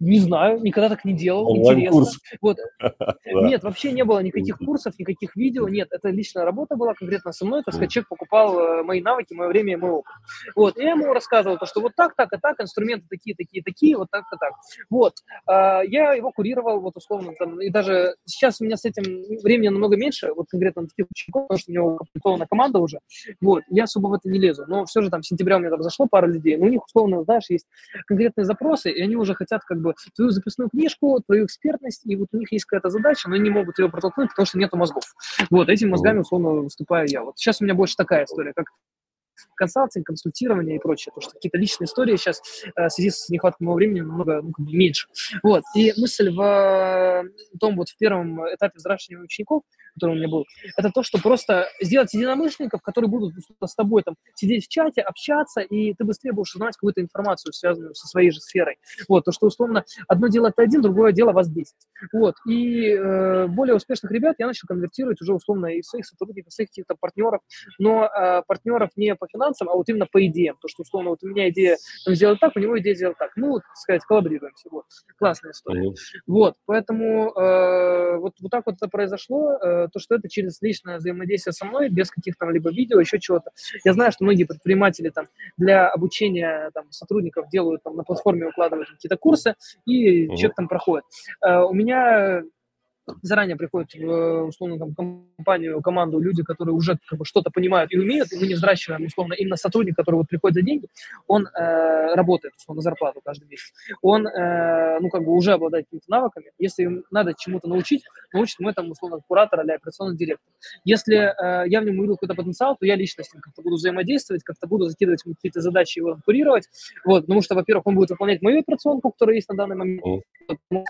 не знаю, никогда так не делал, интересно. Вот. <laughs> Нет, вообще не было никаких курсов, никаких видео, нет, это личная работа была конкретно со мной, так сказать, человек покупал э, мои навыки, мое время и мой опыт. Вот, и я ему рассказывал то, что вот так, так и так, инструменты такие, такие, такие, вот так и так. Вот, а, я его курировал, вот условно, там, и даже сейчас у меня с этим времени намного меньше, вот конкретно на таких учеников, потому что у него комплектована команда уже, вот, я особо в это не лезу, но все же там в сентябре у меня там зашло пара людей, но у них, условно, знаешь, есть конкретные запросы, и они уже хотят как бы бы твою записную книжку, твою экспертность, и вот у них есть какая-то задача, но они не могут ее протолкнуть, потому что нету мозгов. Вот, этими мозгами, условно, выступаю я. Вот сейчас у меня больше такая история, как консалтинг, консультирование и прочее, потому что какие-то личные истории сейчас в связи с нехваткой моего времени намного ну, меньше. Вот, и мысль в том вот в первом этапе взращивания учеников, который у меня был, это то, что просто сделать единомышленников, которые будут с тобой там сидеть в чате, общаться, и ты быстрее будешь узнать какую-то информацию, связанную со своей же сферой. Вот, то, что условно одно дело это один, другое дело вас 10. Вот, и э, более успешных ребят я начал конвертировать уже условно и своих сотрудников, своих каких-то партнеров, но э, партнеров не по финансам, а вот именно по идеям. То, что условно вот у меня идея там, сделать так, у него идея сделать так. Ну, так сказать, коллаборируемся. Вот. Классная история. Mm-hmm. Вот, поэтому э, вот, вот так вот это произошло, э, то, что это через личное взаимодействие со мной, без каких-то либо видео, еще чего-то. Я знаю, что многие предприниматели там для обучения там, сотрудников делают там на платформе, укладывают какие-то курсы, и mm-hmm. человек там проходит. Э, у меня заранее приходят в, условно, там, компанию, команду люди, которые уже как бы, что-то понимают и умеют, и мы не взращиваем, условно, именно сотрудник, который вот приходит за деньги, он э, работает, условно, зарплату каждый месяц. Он, э, ну, как бы уже обладает какими-то навыками. Если им надо чему-то научить, научит мы там, условно, куратор или операционный директор. Если э, я в нем увидел какой-то потенциал, то я лично с ним как-то буду взаимодействовать, как-то буду закидывать ему какие-то задачи, его курировать, вот, потому что, во-первых, он будет выполнять мою операционку, которая есть на данный момент, потому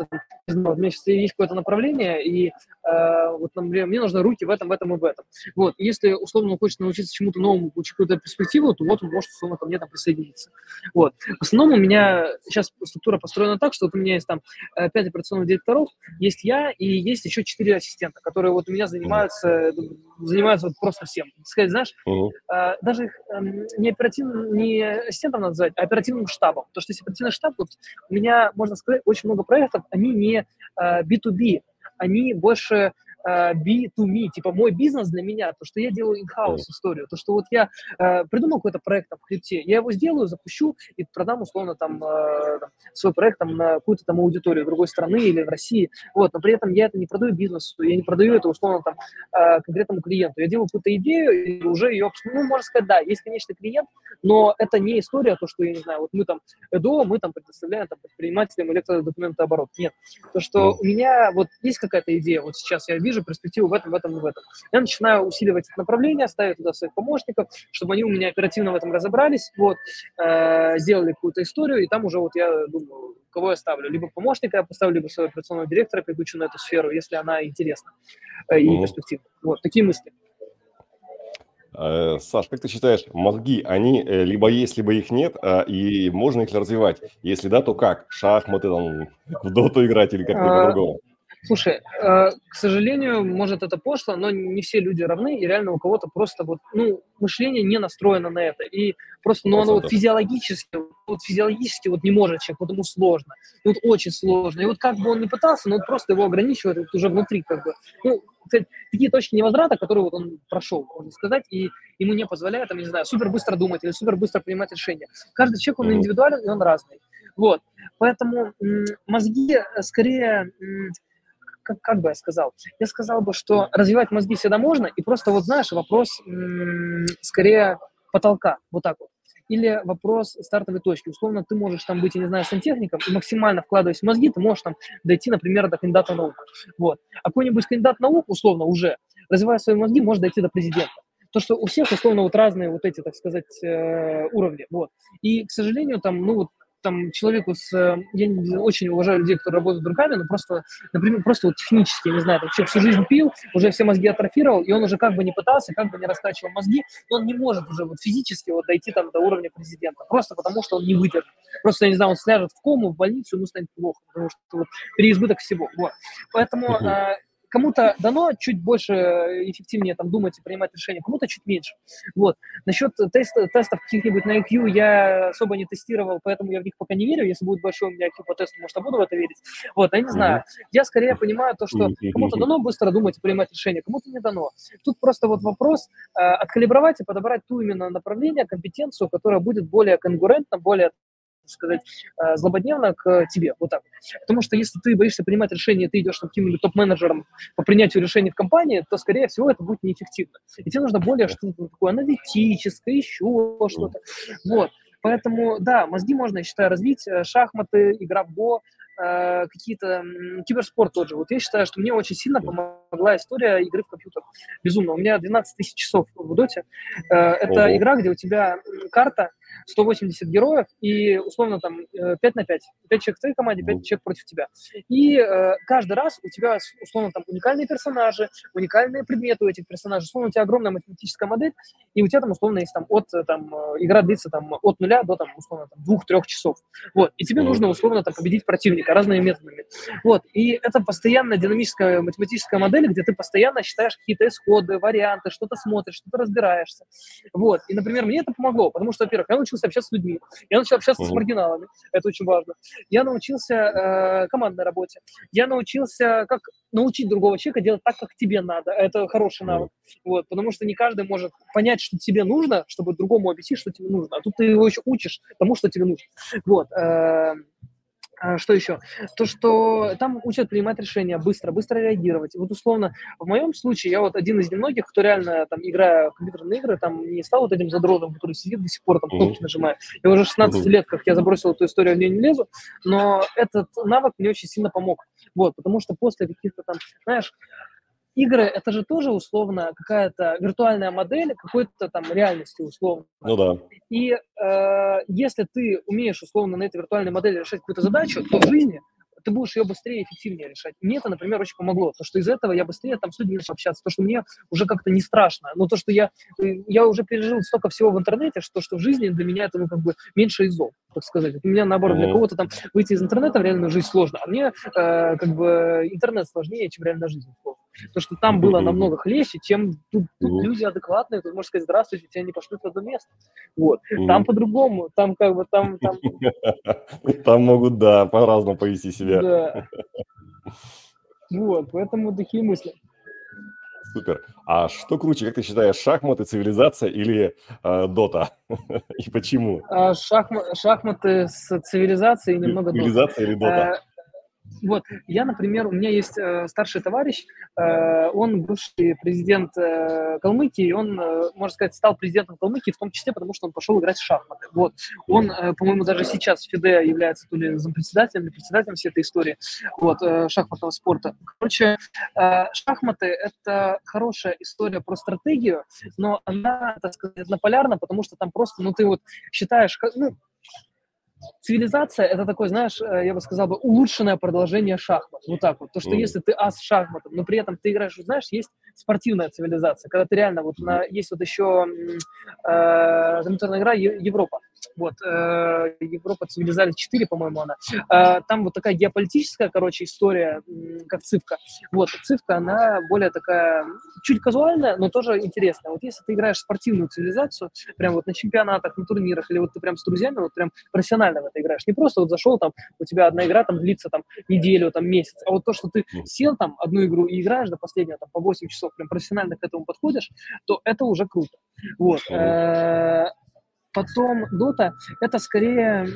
что, у меня сейчас есть какое-то направление, решение, и э, вот, например, мне нужны руки в этом, в этом и в этом. Вот, если, условно, он хочет научиться чему-то новому, получить какую-то перспективу, то вот он может, условно, ко мне там присоединиться. Вот. В основном у меня сейчас структура построена так, что вот у меня есть там 5 э, операционных директоров, есть я и есть еще 4 ассистента, которые вот у меня занимаются, занимаются вот просто всем. Сказать, знаешь, uh-huh. э, даже их э, не оперативным, не ассистентом назвать, а оперативным штабом. Потому что если оперативный штаб, вот у меня, можно сказать, очень много проектов, они не э, B2B, они больше uh, be to me, типа мой бизнес для меня, то, что я делаю in-house историю, то, что вот я uh, придумал какой-то проект там, в крипте, я его сделаю, запущу и продам условно там uh, свой проект там на какую-то там аудиторию другой страны или в России, вот, но при этом я это не продаю бизнесу, я не продаю это условно там конкретному клиенту, я делаю какую-то идею и уже ее, ну, можно сказать, да, есть, конечно, клиент, но это не история, то, что, я не знаю, вот мы там, ЭДО, мы там предоставляем там, предпринимателям электродокументооборот. Нет. То, что у меня вот есть какая-то идея, вот сейчас я вижу перспективу в этом, в этом и в этом. Я начинаю усиливать это направление, ставить туда своих помощников, чтобы они у меня оперативно в этом разобрались, вот, э, сделали какую-то историю, и там уже вот я думаю, кого я ставлю. Либо помощника я поставлю, либо своего операционного директора переключу на эту сферу, если она интересна э, и перспективна. Вот, такие мысли. Э, Саш, как ты считаешь, мозги, они э, либо есть, либо их нет, а, и можно их развивать? Если да, то как? Шахматы, там, в доту играть или как-то а, по-другому? Слушай, э, к сожалению, может это пошло, но не все люди равны, и реально у кого-то просто вот, ну, мышление не настроено на это, и просто, ну, оно вот физиологически, вот физиологически вот не может человек, вот ему сложно, и вот очень сложно, и вот как бы он не пытался, но вот просто его ограничивает вот уже внутри как бы, ну, такие точки невозврата, которые вот он прошел, можно сказать, и ему не позволяет, там, не знаю, супер быстро думать или супер быстро принимать решения. Каждый человек, он индивидуален, и он разный. Вот. Поэтому мозги э, скорее как, как бы я сказал? Я сказал бы, что развивать мозги всегда можно, и просто вот, знаешь, вопрос скорее потолка, вот так вот. Или вопрос стартовой точки. Условно, ты можешь там быть, я не знаю, сантехником, и максимально вкладываясь в мозги, ты можешь там дойти, например, до кандидата наук. Вот. А какой-нибудь кандидат наук, условно, уже, развивая свои мозги, может дойти до президента. То, что у всех, условно, вот разные вот эти, так сказать, э, уровни. Вот. И, к сожалению, там, ну, вот там человеку с... Э, я очень уважаю людей, которые работают руками, но просто, например, просто вот технически, не знаю, там человек всю жизнь пил, уже все мозги атрофировал, и он уже как бы не пытался, как бы не раскачивал мозги, но он не может уже вот физически вот дойти там до уровня президента, просто потому что он не выдержит. Просто, я не знаю, он сляжет в кому, в больницу, ему станет плохо, потому что вот переизбыток всего. Вот. Поэтому uh кому-то дано чуть больше э, эффективнее там думать и принимать решения, кому-то чуть меньше. Вот. Насчет тест, тестов каких-нибудь на IQ я особо не тестировал, поэтому я в них пока не верю. Если будет большой у меня IQ по тесту, может, я буду в это верить. Вот, я не знаю. Я скорее понимаю то, что кому-то дано быстро думать и принимать решения, кому-то не дано. Тут просто вот вопрос э, откалибровать и подобрать ту именно направление, компетенцию, которая будет более конкурентна, более сказать, э, злободневно к тебе, вот так. Потому что если ты боишься принимать решения, ты идешь каким-нибудь топ-менеджером по принятию решений в компании, то, скорее всего, это будет неэффективно. И тебе нужно более что-то такое аналитическое, еще что-то. Вот. Поэтому, да, мозги можно, я считаю, развить. Э, шахматы, игра в го, э, какие-то киберспорт тот же. Вот я считаю, что мне очень сильно помогла история игры в компьютер. Безумно. У меня 12 тысяч часов в доте. Э, это Ого. игра, где у тебя карта, 180 героев, и условно там 5 э, на 5. 5 человек в твоей команде, 5 человек против тебя. И э, каждый раз у тебя условно там уникальные персонажи, уникальные предметы у этих персонажей, условно у тебя огромная математическая модель, и у тебя там условно есть там от, э, там, э, игра длится там от нуля до там условно там, двух-трех часов. Вот. И тебе нужно условно там победить противника разными методами. Вот. И это постоянно динамическая математическая модель, где ты постоянно считаешь какие-то исходы, варианты, что-то смотришь, что-то разбираешься. Вот. И, например, мне это помогло, потому что, во-первых, я научился общаться с людьми, я начал общаться uh-huh. с маргиналами, это очень важно. Я научился э, командной работе, я научился, как научить другого человека делать так, как тебе надо. Это хороший навык. Вот, потому что не каждый может понять, что тебе нужно, чтобы другому объяснить, что тебе нужно. А тут ты его еще учишь тому, что тебе нужно. Вот. Э, что еще? То, что там учат принимать решения быстро, быстро реагировать. Вот условно, в моем случае, я вот один из немногих, кто реально, там, играя в компьютерные игры, там, не стал вот этим задротом, который сидит до сих пор, там, кнопки нажимает. Я уже 16 лет, как я забросил эту историю, в нее не лезу, но этот навык мне очень сильно помог. Вот, потому что после каких-то там, знаешь, игры это же тоже условно какая-то виртуальная модель какой-то там реальности условно. Ну да. И э, если ты умеешь условно на этой виртуальной модели решать какую-то задачу, то в жизни ты будешь ее быстрее и эффективнее решать. Мне это, например, очень помогло, то что из этого я быстрее там с людьми начал общаться, то, что мне уже как-то не страшно, но то, что я, я уже пережил столько всего в интернете, что, что в жизни для меня это, ну, как бы меньше из зол, так сказать. У меня, наоборот, для кого-то там выйти из интернета в реальную жизнь сложно, а мне, э, как бы, интернет сложнее, чем реальная жизнь сложно. То, что там было намного хлеще, чем тут, тут люди адекватные, тут можно сказать, здравствуйте, тебя не пошлют в одно место. Вот. Там по-другому, там как бы, там... Там, <laughs> там могут, да, по-разному повести себя. Да. Вот, поэтому такие мысли. Супер. А что круче, как ты считаешь, шахматы, цивилизация или э, дота? <laughs> И почему? А, шахма, шахматы с цивилизацией немного Цивилизация дота. или дота? Вот, я, например, у меня есть э, старший товарищ, э, он бывший президент э, Калмыкии, он, э, можно сказать, стал президентом Калмыкии, в том числе потому, что он пошел играть в шахматы. Вот, он, э, по-моему, даже сейчас в ФИДЕ является то ли зампредседателем, или председателем всей этой истории, вот, э, шахматного спорта. Короче, э, шахматы – это хорошая история про стратегию, но она, так сказать, однополярна, потому что там просто, ну, ты вот считаешь, ну, цивилизация это такой, знаешь, э, я бы сказал бы, улучшенное продолжение шахмат. Вот так вот. То, что mm. если ты ас шахматом, но при этом ты играешь, знаешь, есть спортивная цивилизация, когда ты реально вот на, есть вот еще э, компьютерная игра Европа. Вот, э, Европа цивилизация 4, по-моему, она. Э, там вот такая геополитическая, короче, история, как цивка. Вот, цивка, она более такая, чуть казуальная, но тоже интересная. Вот если ты играешь в спортивную цивилизацию, прям вот на чемпионатах, на турнирах, или вот ты прям с друзьями, вот прям профессионально в это играешь. Не просто вот зашел там, у тебя одна игра там длится там неделю, там месяц, а вот то, что ты сел там одну игру и играешь до последнего там по 8 часов, прям профессионально к этому подходишь, то это уже круто. Вот. Э, Потом Dota — это скорее...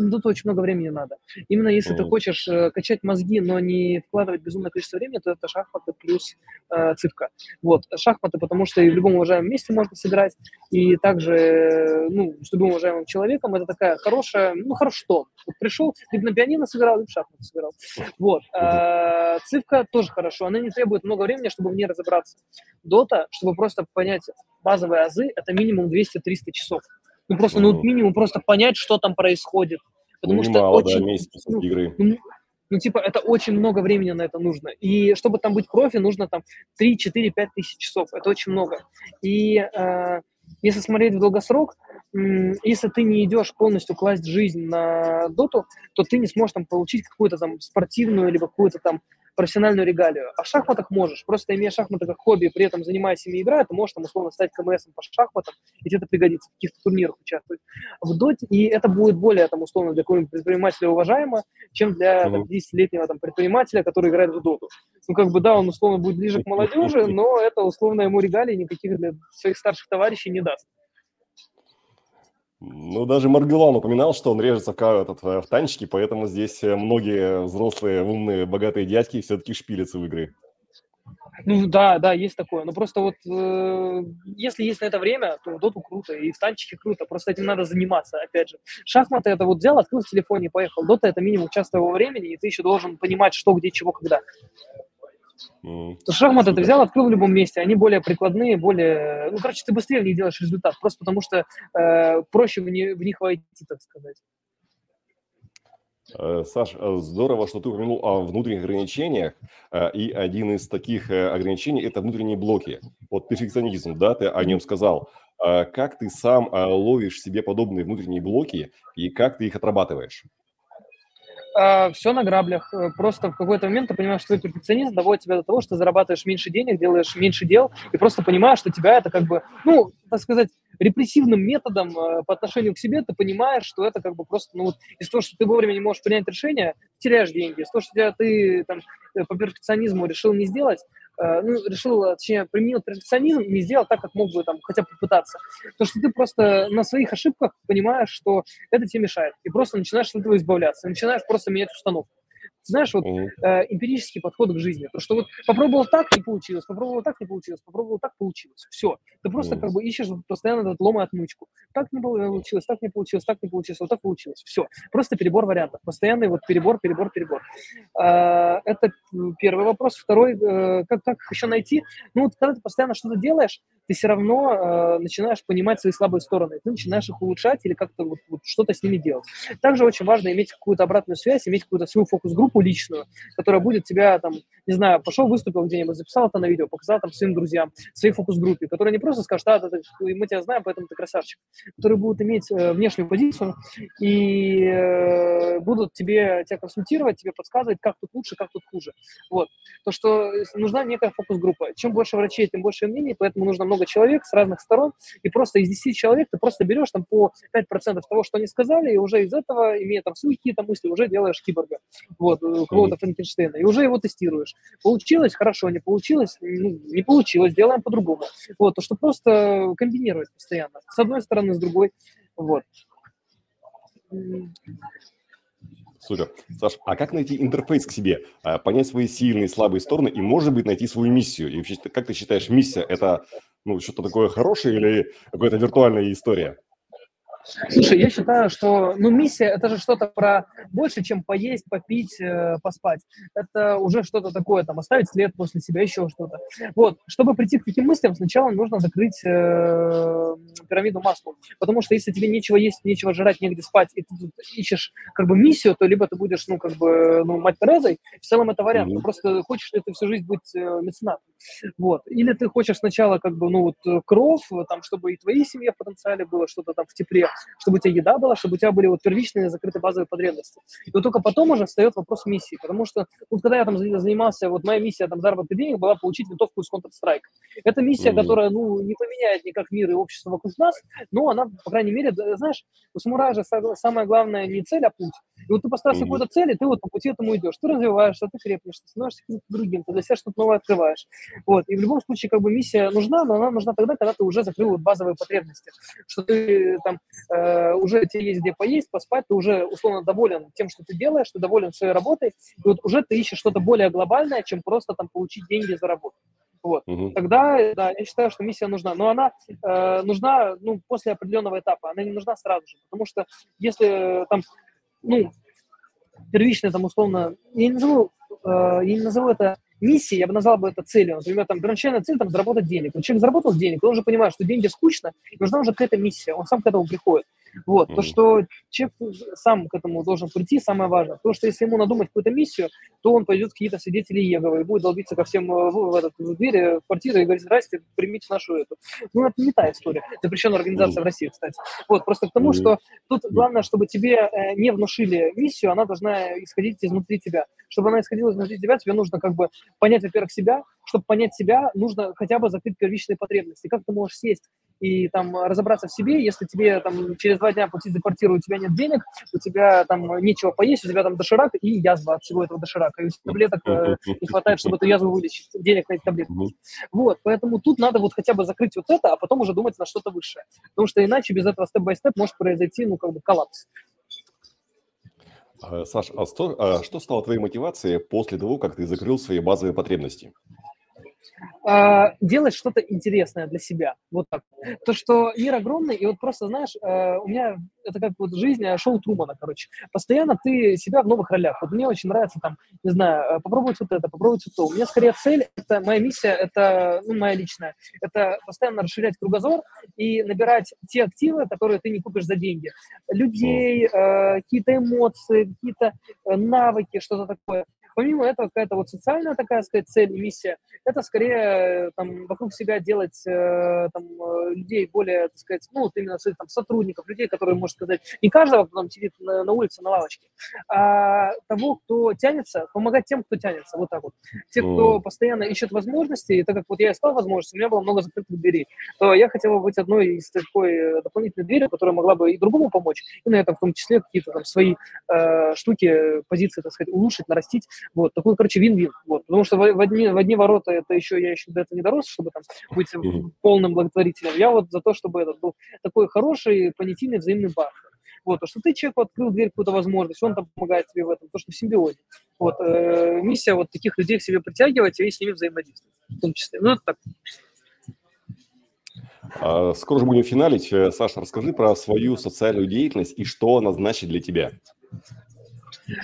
Dota очень много времени надо. Именно если mm. ты хочешь э, качать мозги, но не вкладывать безумное количество времени, то это шахматы плюс э, цифка. Вот. Шахматы, потому что и в любом уважаемом месте можно сыграть, и также, ну, с любым уважаемым человеком это такая хорошая, ну, хорошо, что. Вот пришел, либо на пианино сыграл, либо в шахматы сыграл. Вот. А, цифка тоже хорошо. Она не требует много времени, чтобы в ней разобраться. Дота, чтобы просто понять базовые азы, это минимум 200-300 часов. Ну, просто, ну, минимум просто понять, что там происходит. Потому ну, что мало, очень... Да, месяц ну, игры. Ну, ну, типа, это очень много времени на это нужно. И чтобы там быть профи, нужно там 3, 4, 5 тысяч часов. Это очень много. И э, если смотреть в долгосрок, если ты не идешь полностью класть жизнь на доту, то ты не сможешь там получить какую-то там спортивную либо какую-то там профессиональную регалию. А в шахматах можешь. Просто имея шахматы как хобби, при этом занимаясь ими игрой, ты можешь там условно стать КМС по шахматам, и тебе это пригодится, в каких-то турнирах участвовать. В доте, и это будет более там условно для какого-нибудь предпринимателя уважаемо, чем для там, 10-летнего там, предпринимателя, который играет в доту. Ну, как бы, да, он условно будет ближе к молодежи, но это условно ему регалии никаких для своих старших товарищей не даст. Ну, даже Маргелан упоминал, что он режется в, этот, в танчики, поэтому здесь э, многие взрослые, умные, богатые дядьки все-таки шпилятся в игры. Ну да, да, есть такое. Но просто вот э, если есть на это время, то доту круто, и в танчике круто. Просто этим надо заниматься, опять же. Шахматы это вот взял, открыл в телефоне и поехал. Дота это минимум час твоего времени, и ты еще должен понимать, что, где, чего, когда. Mm. Шахматы ты взял, открыл в любом месте, они более прикладные, более... Ну, короче, ты быстрее в них делаешь результат, просто потому что э, проще в, не, в них войти, так сказать. Э, Саш, э, здорово, что ты упомянул о внутренних ограничениях, э, и один из таких ограничений – это внутренние блоки. Вот перфекционизм, да, ты о нем сказал. Как ты сам ловишь себе подобные внутренние блоки и как ты их отрабатываешь? А, все на граблях. Просто в какой-то момент ты понимаешь, что твой перфекционизм доводит тебя до того, что ты зарабатываешь меньше денег, делаешь меньше дел, и просто понимаешь, что тебя это как бы, ну, так сказать, репрессивным методом э, по отношению к себе, ты понимаешь, что это как бы просто, ну вот, из того, что ты вовремя не можешь принять решение, теряешь деньги. Из того, что тебя, ты там э, по перфекционизму решил не сделать, э, ну, решил, точнее, применил перфекционизм не сделал так, как мог бы там хотя бы попытаться. То, что ты просто на своих ошибках понимаешь, что это тебе мешает, и просто начинаешь от этого избавляться, начинаешь просто менять установку знаешь, вот э, эмпирический подход к жизни. То, что вот попробовал так, не получилось, попробовал так, не получилось, попробовал так, получилось. Все. Ты просто как бы ищешь постоянно этот лом и отмычку. Так не получилось, так не получилось, так не получилось, вот так получилось. Все. Просто перебор вариантов. Постоянный вот перебор, перебор, перебор. Э, это первый вопрос. Второй, э, как, как еще найти? Ну, вот когда ты постоянно что-то делаешь, ты все равно э, начинаешь понимать свои слабые стороны, ты начинаешь их улучшать или как-то вот, вот что-то с ними делать. Также очень важно иметь какую-то обратную связь, иметь какую-то свою фокус-группу личную, которая будет тебя там, не знаю, пошел, выступил где-нибудь, записал это на видео, показал там своим друзьям, своей фокус-группе, которая не просто скажет, а, ты, мы тебя знаем, поэтому ты красавчик, которые будут иметь э, внешнюю позицию и э, будут тебе, тебя консультировать, тебе подсказывать, как тут лучше, как тут хуже. Вот. То, что нужна некая фокус-группа. Чем больше врачей, тем больше мнений, поэтому нужно много много человек с разных сторон, и просто из 10 человек ты просто берешь там по 5% того, что они сказали, и уже из этого, имея там свои какие-то мысли, уже делаешь киборга, вот, э, какого-то Франкенштейна, и уже его тестируешь. Получилось? Хорошо, не получилось? Ну, не получилось, делаем по-другому. Вот, то, что просто комбинировать постоянно. С одной стороны, с другой. Вот. Супер. Саш, а как найти интерфейс к себе? А, понять свои сильные и слабые стороны и, может быть, найти свою миссию? И вообще, как ты считаешь, миссия – это ну, что-то такое хорошее или какая-то виртуальная история? Слушай, я считаю, что ну, миссия это же что-то про больше, чем поесть, попить, э, поспать. Это уже что-то такое, там, оставить след после себя, еще что-то. Вот, чтобы прийти к таким мыслям, сначала нужно закрыть э, пирамиду масла. Потому что если тебе нечего есть, нечего жрать, негде спать, и ты тут ищешь как бы миссию, то либо ты будешь, ну, как бы, ну, мать Терезой, в целом это вариант. Mm-hmm. просто хочешь ли ты всю жизнь быть э, меценатом. Вот. Или ты хочешь сначала, как бы, ну, вот, кров, там, чтобы и твоей семье в потенциале было что-то там в тепле, чтобы у тебя еда была, чтобы у тебя были вот первичные закрытые базовые потребности. И вот только потом уже встает вопрос миссии, потому что вот когда я там занимался, вот моя миссия там заработка денег была получить винтовку из Counter-Strike. Это миссия, mm-hmm. которая, ну, не поменяет никак мир и общество вокруг нас, но она, по крайней мере, знаешь, у самурая же самое главное не цель, а путь. И вот ты поставишь mm-hmm. какую-то цель, и ты вот по пути этому идешь. Ты развиваешься, ты крепнешь, ты становишься другим, ты для себя что-то новое открываешь. Вот. И в любом случае, как бы миссия нужна, но она нужна тогда, когда ты уже закрыл вот базовые потребности. Что ты там э, уже тебе есть где поесть, поспать, ты уже условно доволен тем, что ты делаешь, ты доволен своей работой, и вот уже ты ищешь что-то более глобальное, чем просто там получить деньги за работу. Вот. Угу. Тогда, да, я считаю, что миссия нужна. Но она э, нужна, ну, после определенного этапа. Она не нужна сразу же. Потому что если там, ну, первичная там условно, я не назову, э, я не назову это миссией, я бы назвал бы это целью. Например, там, первоначальная цель там, заработать денег. Вот человек заработал денег, он уже понимает, что деньги скучно, и нужна уже какая-то миссия, он сам к этому приходит. Вот, mm-hmm. то, что человек сам к этому должен прийти, самое важное. Потому что если ему надумать какую-то миссию, то он пойдет какие-то свидетели Еговы и будет долбиться ко всем э, в, этот, в двери, в квартиру и говорить, здрасте, примите нашу эту. Ну, это не та история. Запрещенная организация mm-hmm. в России, кстати. Вот, просто к тому, mm-hmm. что тут главное, чтобы тебе э, не внушили миссию, она должна исходить изнутри тебя. Чтобы она исходила изнутри тебя, тебе нужно как бы понять, во-первых, себя. Чтобы понять себя, нужно хотя бы закрыть первичные потребности. Как ты можешь сесть и там разобраться в себе, если тебе там через два дня платить за квартиру, у тебя нет денег, у тебя там нечего поесть, у тебя там доширак и язва от всего этого доширака, и у тебя таблеток э, не хватает, чтобы эту язву вылечить, денег на эти таблетки. Вот, поэтому тут надо вот хотя бы закрыть вот это, а потом уже думать на что-то высшее, потому что иначе без этого степ-бай-степ может произойти, ну, как бы коллапс. А, Саш, а что, а что стало твоей мотивацией после того, как ты закрыл свои базовые потребности? Э, делать что-то интересное для себя. Вот так. То, что мир огромный, и вот просто, знаешь, э, у меня это как вот жизнь а, шоу Трумана, короче. Постоянно ты себя в новых ролях. Вот мне очень нравится там, не знаю, э, попробовать вот это, попробовать вот то. У меня скорее цель, это моя миссия, это, ну, моя личная, это постоянно расширять кругозор и набирать те активы, которые ты не купишь за деньги. Людей, э, какие-то эмоции, какие-то э, навыки, что-то такое. Помимо этого, какая-то вот социальная такая, сказать, цель миссия, это скорее там вокруг себя делать э, там, э, людей более, так сказать, ну, вот именно своих там сотрудников, людей, которые, можно сказать, не каждого, кто там сидит на, на улице, на лавочке, а того, кто тянется, помогать тем, кто тянется, вот так вот. Те, кто постоянно ищет возможности, и так как вот я искал возможности, у меня было много закрытых дверей, то я хотел бы быть одной из такой э, дополнительной двери, которая могла бы и другому помочь, и на этом в том числе какие-то там свои э, штуки, позиции, так сказать, улучшить, нарастить, вот, такой, короче, вин-вин. Вот, потому что в, в, одни, в одни ворота это еще, я еще до этого не дорос, чтобы там быть полным благотворителем. Я вот за то, чтобы этот был такой хороший, понятийный взаимный бар. Вот, то, что ты человеку открыл дверь, какую-то возможность, он там помогает тебе в этом, то, что в симбиозе. Вот, э, миссия вот таких людей к себе притягивать и с ними взаимодействовать, в том числе. Ну, это так. А, скоро же будем финалить. Э, Саша, расскажи про свою социальную деятельность и что она значит для тебя.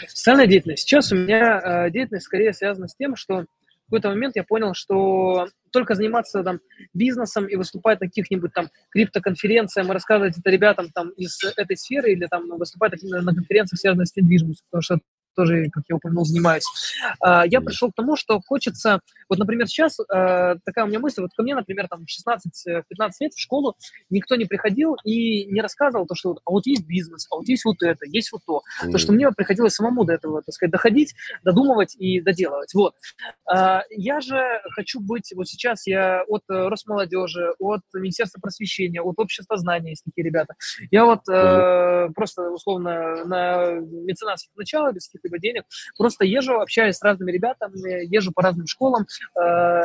Социальная деятельность. Сейчас у меня э, деятельность скорее связана с тем, что в какой-то момент я понял, что только заниматься там бизнесом и выступать на каких-нибудь там криптоконференциях, рассказывать это ребятам там из этой сферы или там выступать на конференциях, связанных с недвижимостью, потому что тоже, как я упомянул, занимаюсь. А, я пришел к тому, что хочется, вот, например, сейчас а, такая у меня мысль, вот ко мне, например, там 16-15 лет в школу никто не приходил и не рассказывал то, что а вот есть бизнес, а вот есть вот это, есть вот то. Mm. То, что мне приходилось самому до этого, так сказать, доходить, додумывать и доделывать. Вот. А, я же хочу быть, вот сейчас я от Росмолодежи, от Министерства просвещения, от Общества знания, есть такие ребята. Я вот mm. просто, условно, на меценатских началах, без каких либо денег. Просто езжу, общаюсь с разными ребятами, езжу по разным школам, э,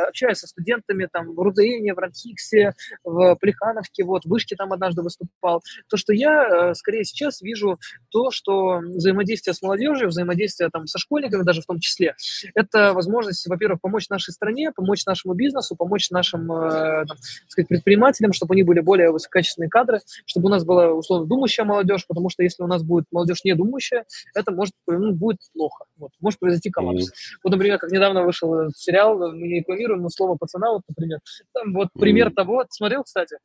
общаюсь со студентами там в Рудеине, в Ранхиксе, в Плехановке, вот, в Вышке там однажды выступал. То, что я, э, скорее, сейчас вижу то, что взаимодействие с молодежью, взаимодействие там со школьниками даже в том числе, это возможность, во-первых, помочь нашей стране, помочь нашему бизнесу, помочь нашим э, там, сказать, предпринимателям, чтобы они были более высококачественные кадры, чтобы у нас была, условно, думающая молодежь, потому что если у нас будет молодежь не думающая, это может, ну, будет будет плохо. Вот. Может произойти коллапс. Mm-hmm. Вот, например, как недавно вышел сериал, мы не рекламируем, но слово пацана, вот, например. Там вот пример mm-hmm. того, смотрел, кстати?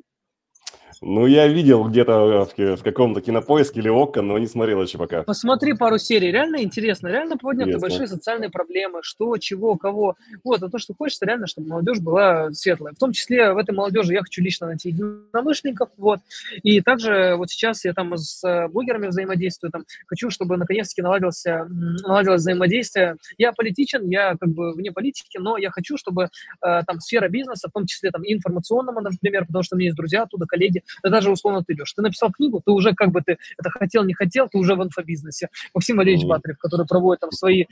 Ну, я видел где-то в, в каком-то кинопоиске или ОККО, но не смотрел еще пока. Посмотри пару серий, реально интересно, реально подняты интересно. большие социальные проблемы, что, чего, кого. Вот, а то, что хочется, реально, чтобы молодежь была светлая. В том числе в этой молодежи я хочу лично найти единомышленников, вот. И также вот сейчас я там с э, блогерами взаимодействую, там, хочу, чтобы наконец-таки наладился, наладилось взаимодействие. Я политичен, я как бы вне политики, но я хочу, чтобы э, там сфера бизнеса, в том числе там информационного, например, потому что у меня есть друзья оттуда, коллеги, да даже условно ты, Леш, ты написал книгу, ты уже как бы ты это хотел, не хотел, ты уже в инфобизнесе. Максим Валерьевич mm-hmm. Батарев, который проводит там свои э,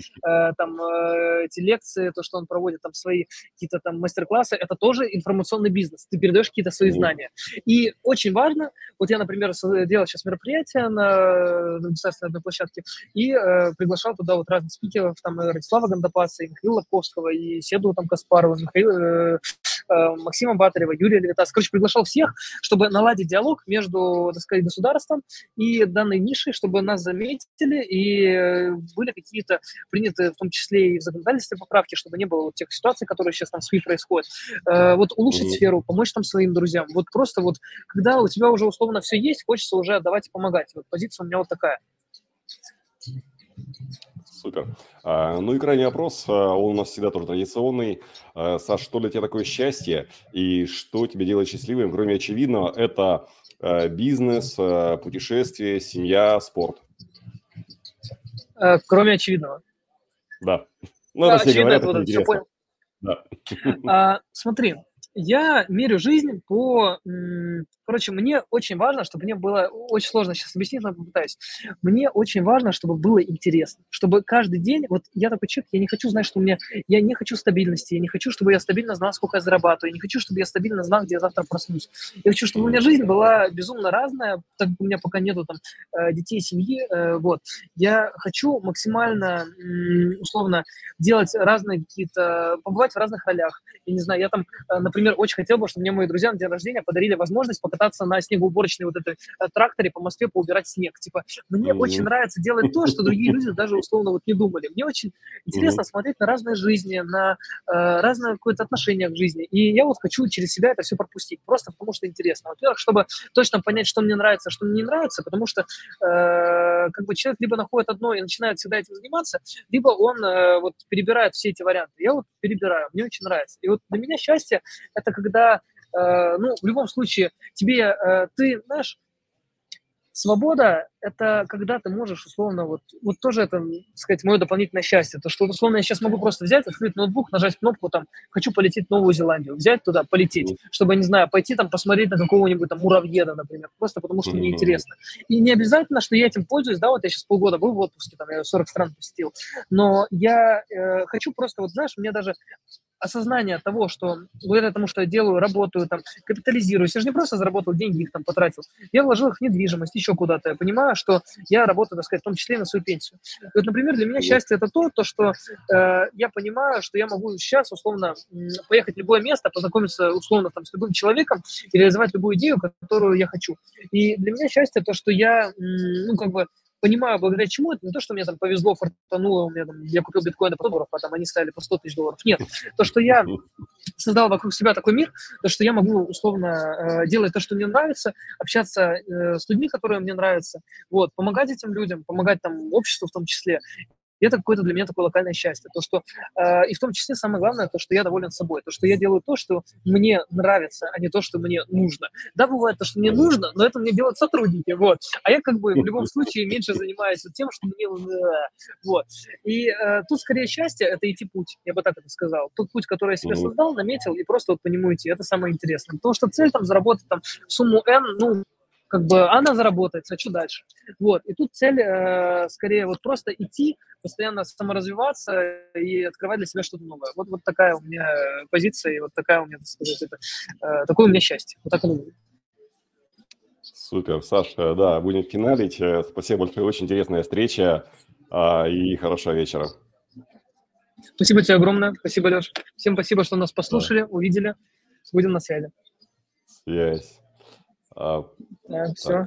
там э, эти лекции, то, что он проводит там свои какие-то там мастер-классы, это тоже информационный бизнес. Ты передаешь какие-то свои mm-hmm. знания. И очень важно, вот я, например, делал сейчас мероприятие на, на государственной площадке и э, приглашал туда вот разных спикеров, там Радислава Гандапаса, и Михаила Лобковского, и Седу там Каспарова, Михаила, э, Максима Батарева, Юрия Левитас. Короче, приглашал всех, чтобы наладить диалог между, так сказать, государством и данной нишей, чтобы нас заметили и э, были какие-то приняты, в том числе и в законодательстве поправки, чтобы не было вот тех ситуаций, которые сейчас там в СМИ происходят. Э, вот улучшить mm-hmm. сферу, помочь там своим друзьям. Вот просто вот, когда у тебя уже условно все есть, хочется уже давать и помогать. Вот позиция у меня вот такая. Супер. А, ну и крайний вопрос, а, он у нас всегда тоже традиционный. А, Саш, что для тебя такое счастье и что тебя делает счастливым, кроме очевидного, это бизнес, путешествие, семья, спорт? Кроме очевидного. Да. Ну, да, очевидно, говорят, это, это все понял. Да. А, смотри, я мерю жизнь по Короче, мне очень важно, чтобы мне было, очень сложно сейчас объяснить, но попытаюсь. Мне очень важно, чтобы было интересно, чтобы каждый день, вот я такой человек, я не хочу знать, что у меня, я не хочу стабильности, я не хочу, чтобы я стабильно знал, сколько я зарабатываю, я не хочу, чтобы я стабильно знал, где я завтра проснусь. Я хочу, чтобы у меня жизнь была безумно разная, так как у меня пока нету там э, детей, семьи, э, вот. Я хочу максимально, условно, делать разные какие-то, побывать в разных ролях. Я не знаю, я там, э, например, очень хотел бы, чтобы мне мои друзья на день рождения подарили возможность покататься на снегоуборочной вот этой э, тракторе по Москве, поубирать снег. Типа, мне mm-hmm. очень нравится делать то, что другие люди даже условно вот не думали. Мне очень интересно mm-hmm. смотреть на разные жизни, на э, разное какое-то отношение к жизни. И я вот хочу через себя это все пропустить, просто потому что интересно. Во-первых, чтобы точно понять, что мне нравится, что мне не нравится, потому что э, как бы человек либо находит одно и начинает всегда этим заниматься, либо он э, вот перебирает все эти варианты. Я вот перебираю, мне очень нравится. И вот для меня счастье – это когда ну, в любом случае, тебе, э, ты, знаешь, свобода – это когда ты можешь условно, вот, вот тоже это, так сказать, мое дополнительное счастье, то, что условно я сейчас могу просто взять, открыть ноутбук, нажать кнопку, там, хочу полететь в Новую Зеландию, взять туда, полететь, чтобы, не знаю, пойти там посмотреть на какого-нибудь там муравьеда, например, просто потому что мне интересно. И не обязательно, что я этим пользуюсь, да, вот я сейчас полгода был в отпуске, там, я 40 стран посетил, но я э, хочу просто, вот знаешь, мне даже осознание того, что благодаря тому, что я делаю, работаю, там, капитализируюсь, я же не просто заработал деньги, их там потратил, я вложил их в недвижимость, еще куда-то. Я понимаю, что я работаю, так сказать, в том числе и на свою пенсию. И вот, например, для меня счастье это то, то что э, я понимаю, что я могу сейчас, условно, поехать в любое место, познакомиться, условно, там, с любым человеком и реализовать любую идею, которую я хочу. И для меня счастье то, что я, ну, как бы, понимаю, благодаря чему это не то, что мне там повезло, фартануло, у меня там, я купил биткоины по долларов, а там они стали по 100 тысяч долларов. Нет, то, что я создал вокруг себя такой мир, то, что я могу условно э, делать то, что мне нравится, общаться э, с людьми, которые мне нравятся, вот, помогать этим людям, помогать там обществу в том числе. И это какое-то для меня такое локальное счастье. То, что, э, и в том числе самое главное, то, что я доволен собой. То, что я делаю то, что мне нравится, а не то, что мне нужно. Да, бывает то, что мне нужно, но это мне делают сотрудники. Вот. А я как бы в любом случае меньше занимаюсь тем, что мне... Вот. И э, тут скорее счастье – это идти путь, я бы так это сказал. Тот путь, который я себе создал, наметил, и просто вот по нему идти. Это самое интересное. Потому что цель там заработать там сумму N, ну, как бы она заработается, а что дальше? Вот, и тут цель э, скорее вот просто идти, постоянно саморазвиваться и открывать для себя что-то новое. Вот, вот такая у меня позиция, и вот такая у меня, так сказать, это, э, такое у меня счастье. Вот так оно будет. Супер, Саша, да, будем финалить. Э, спасибо большое, очень интересная встреча э, и хорошего вечера. Спасибо тебе огромное, спасибо, Леш. Всем спасибо, что нас послушали, да. увидели. Будем на связи. Связь. А, да, все.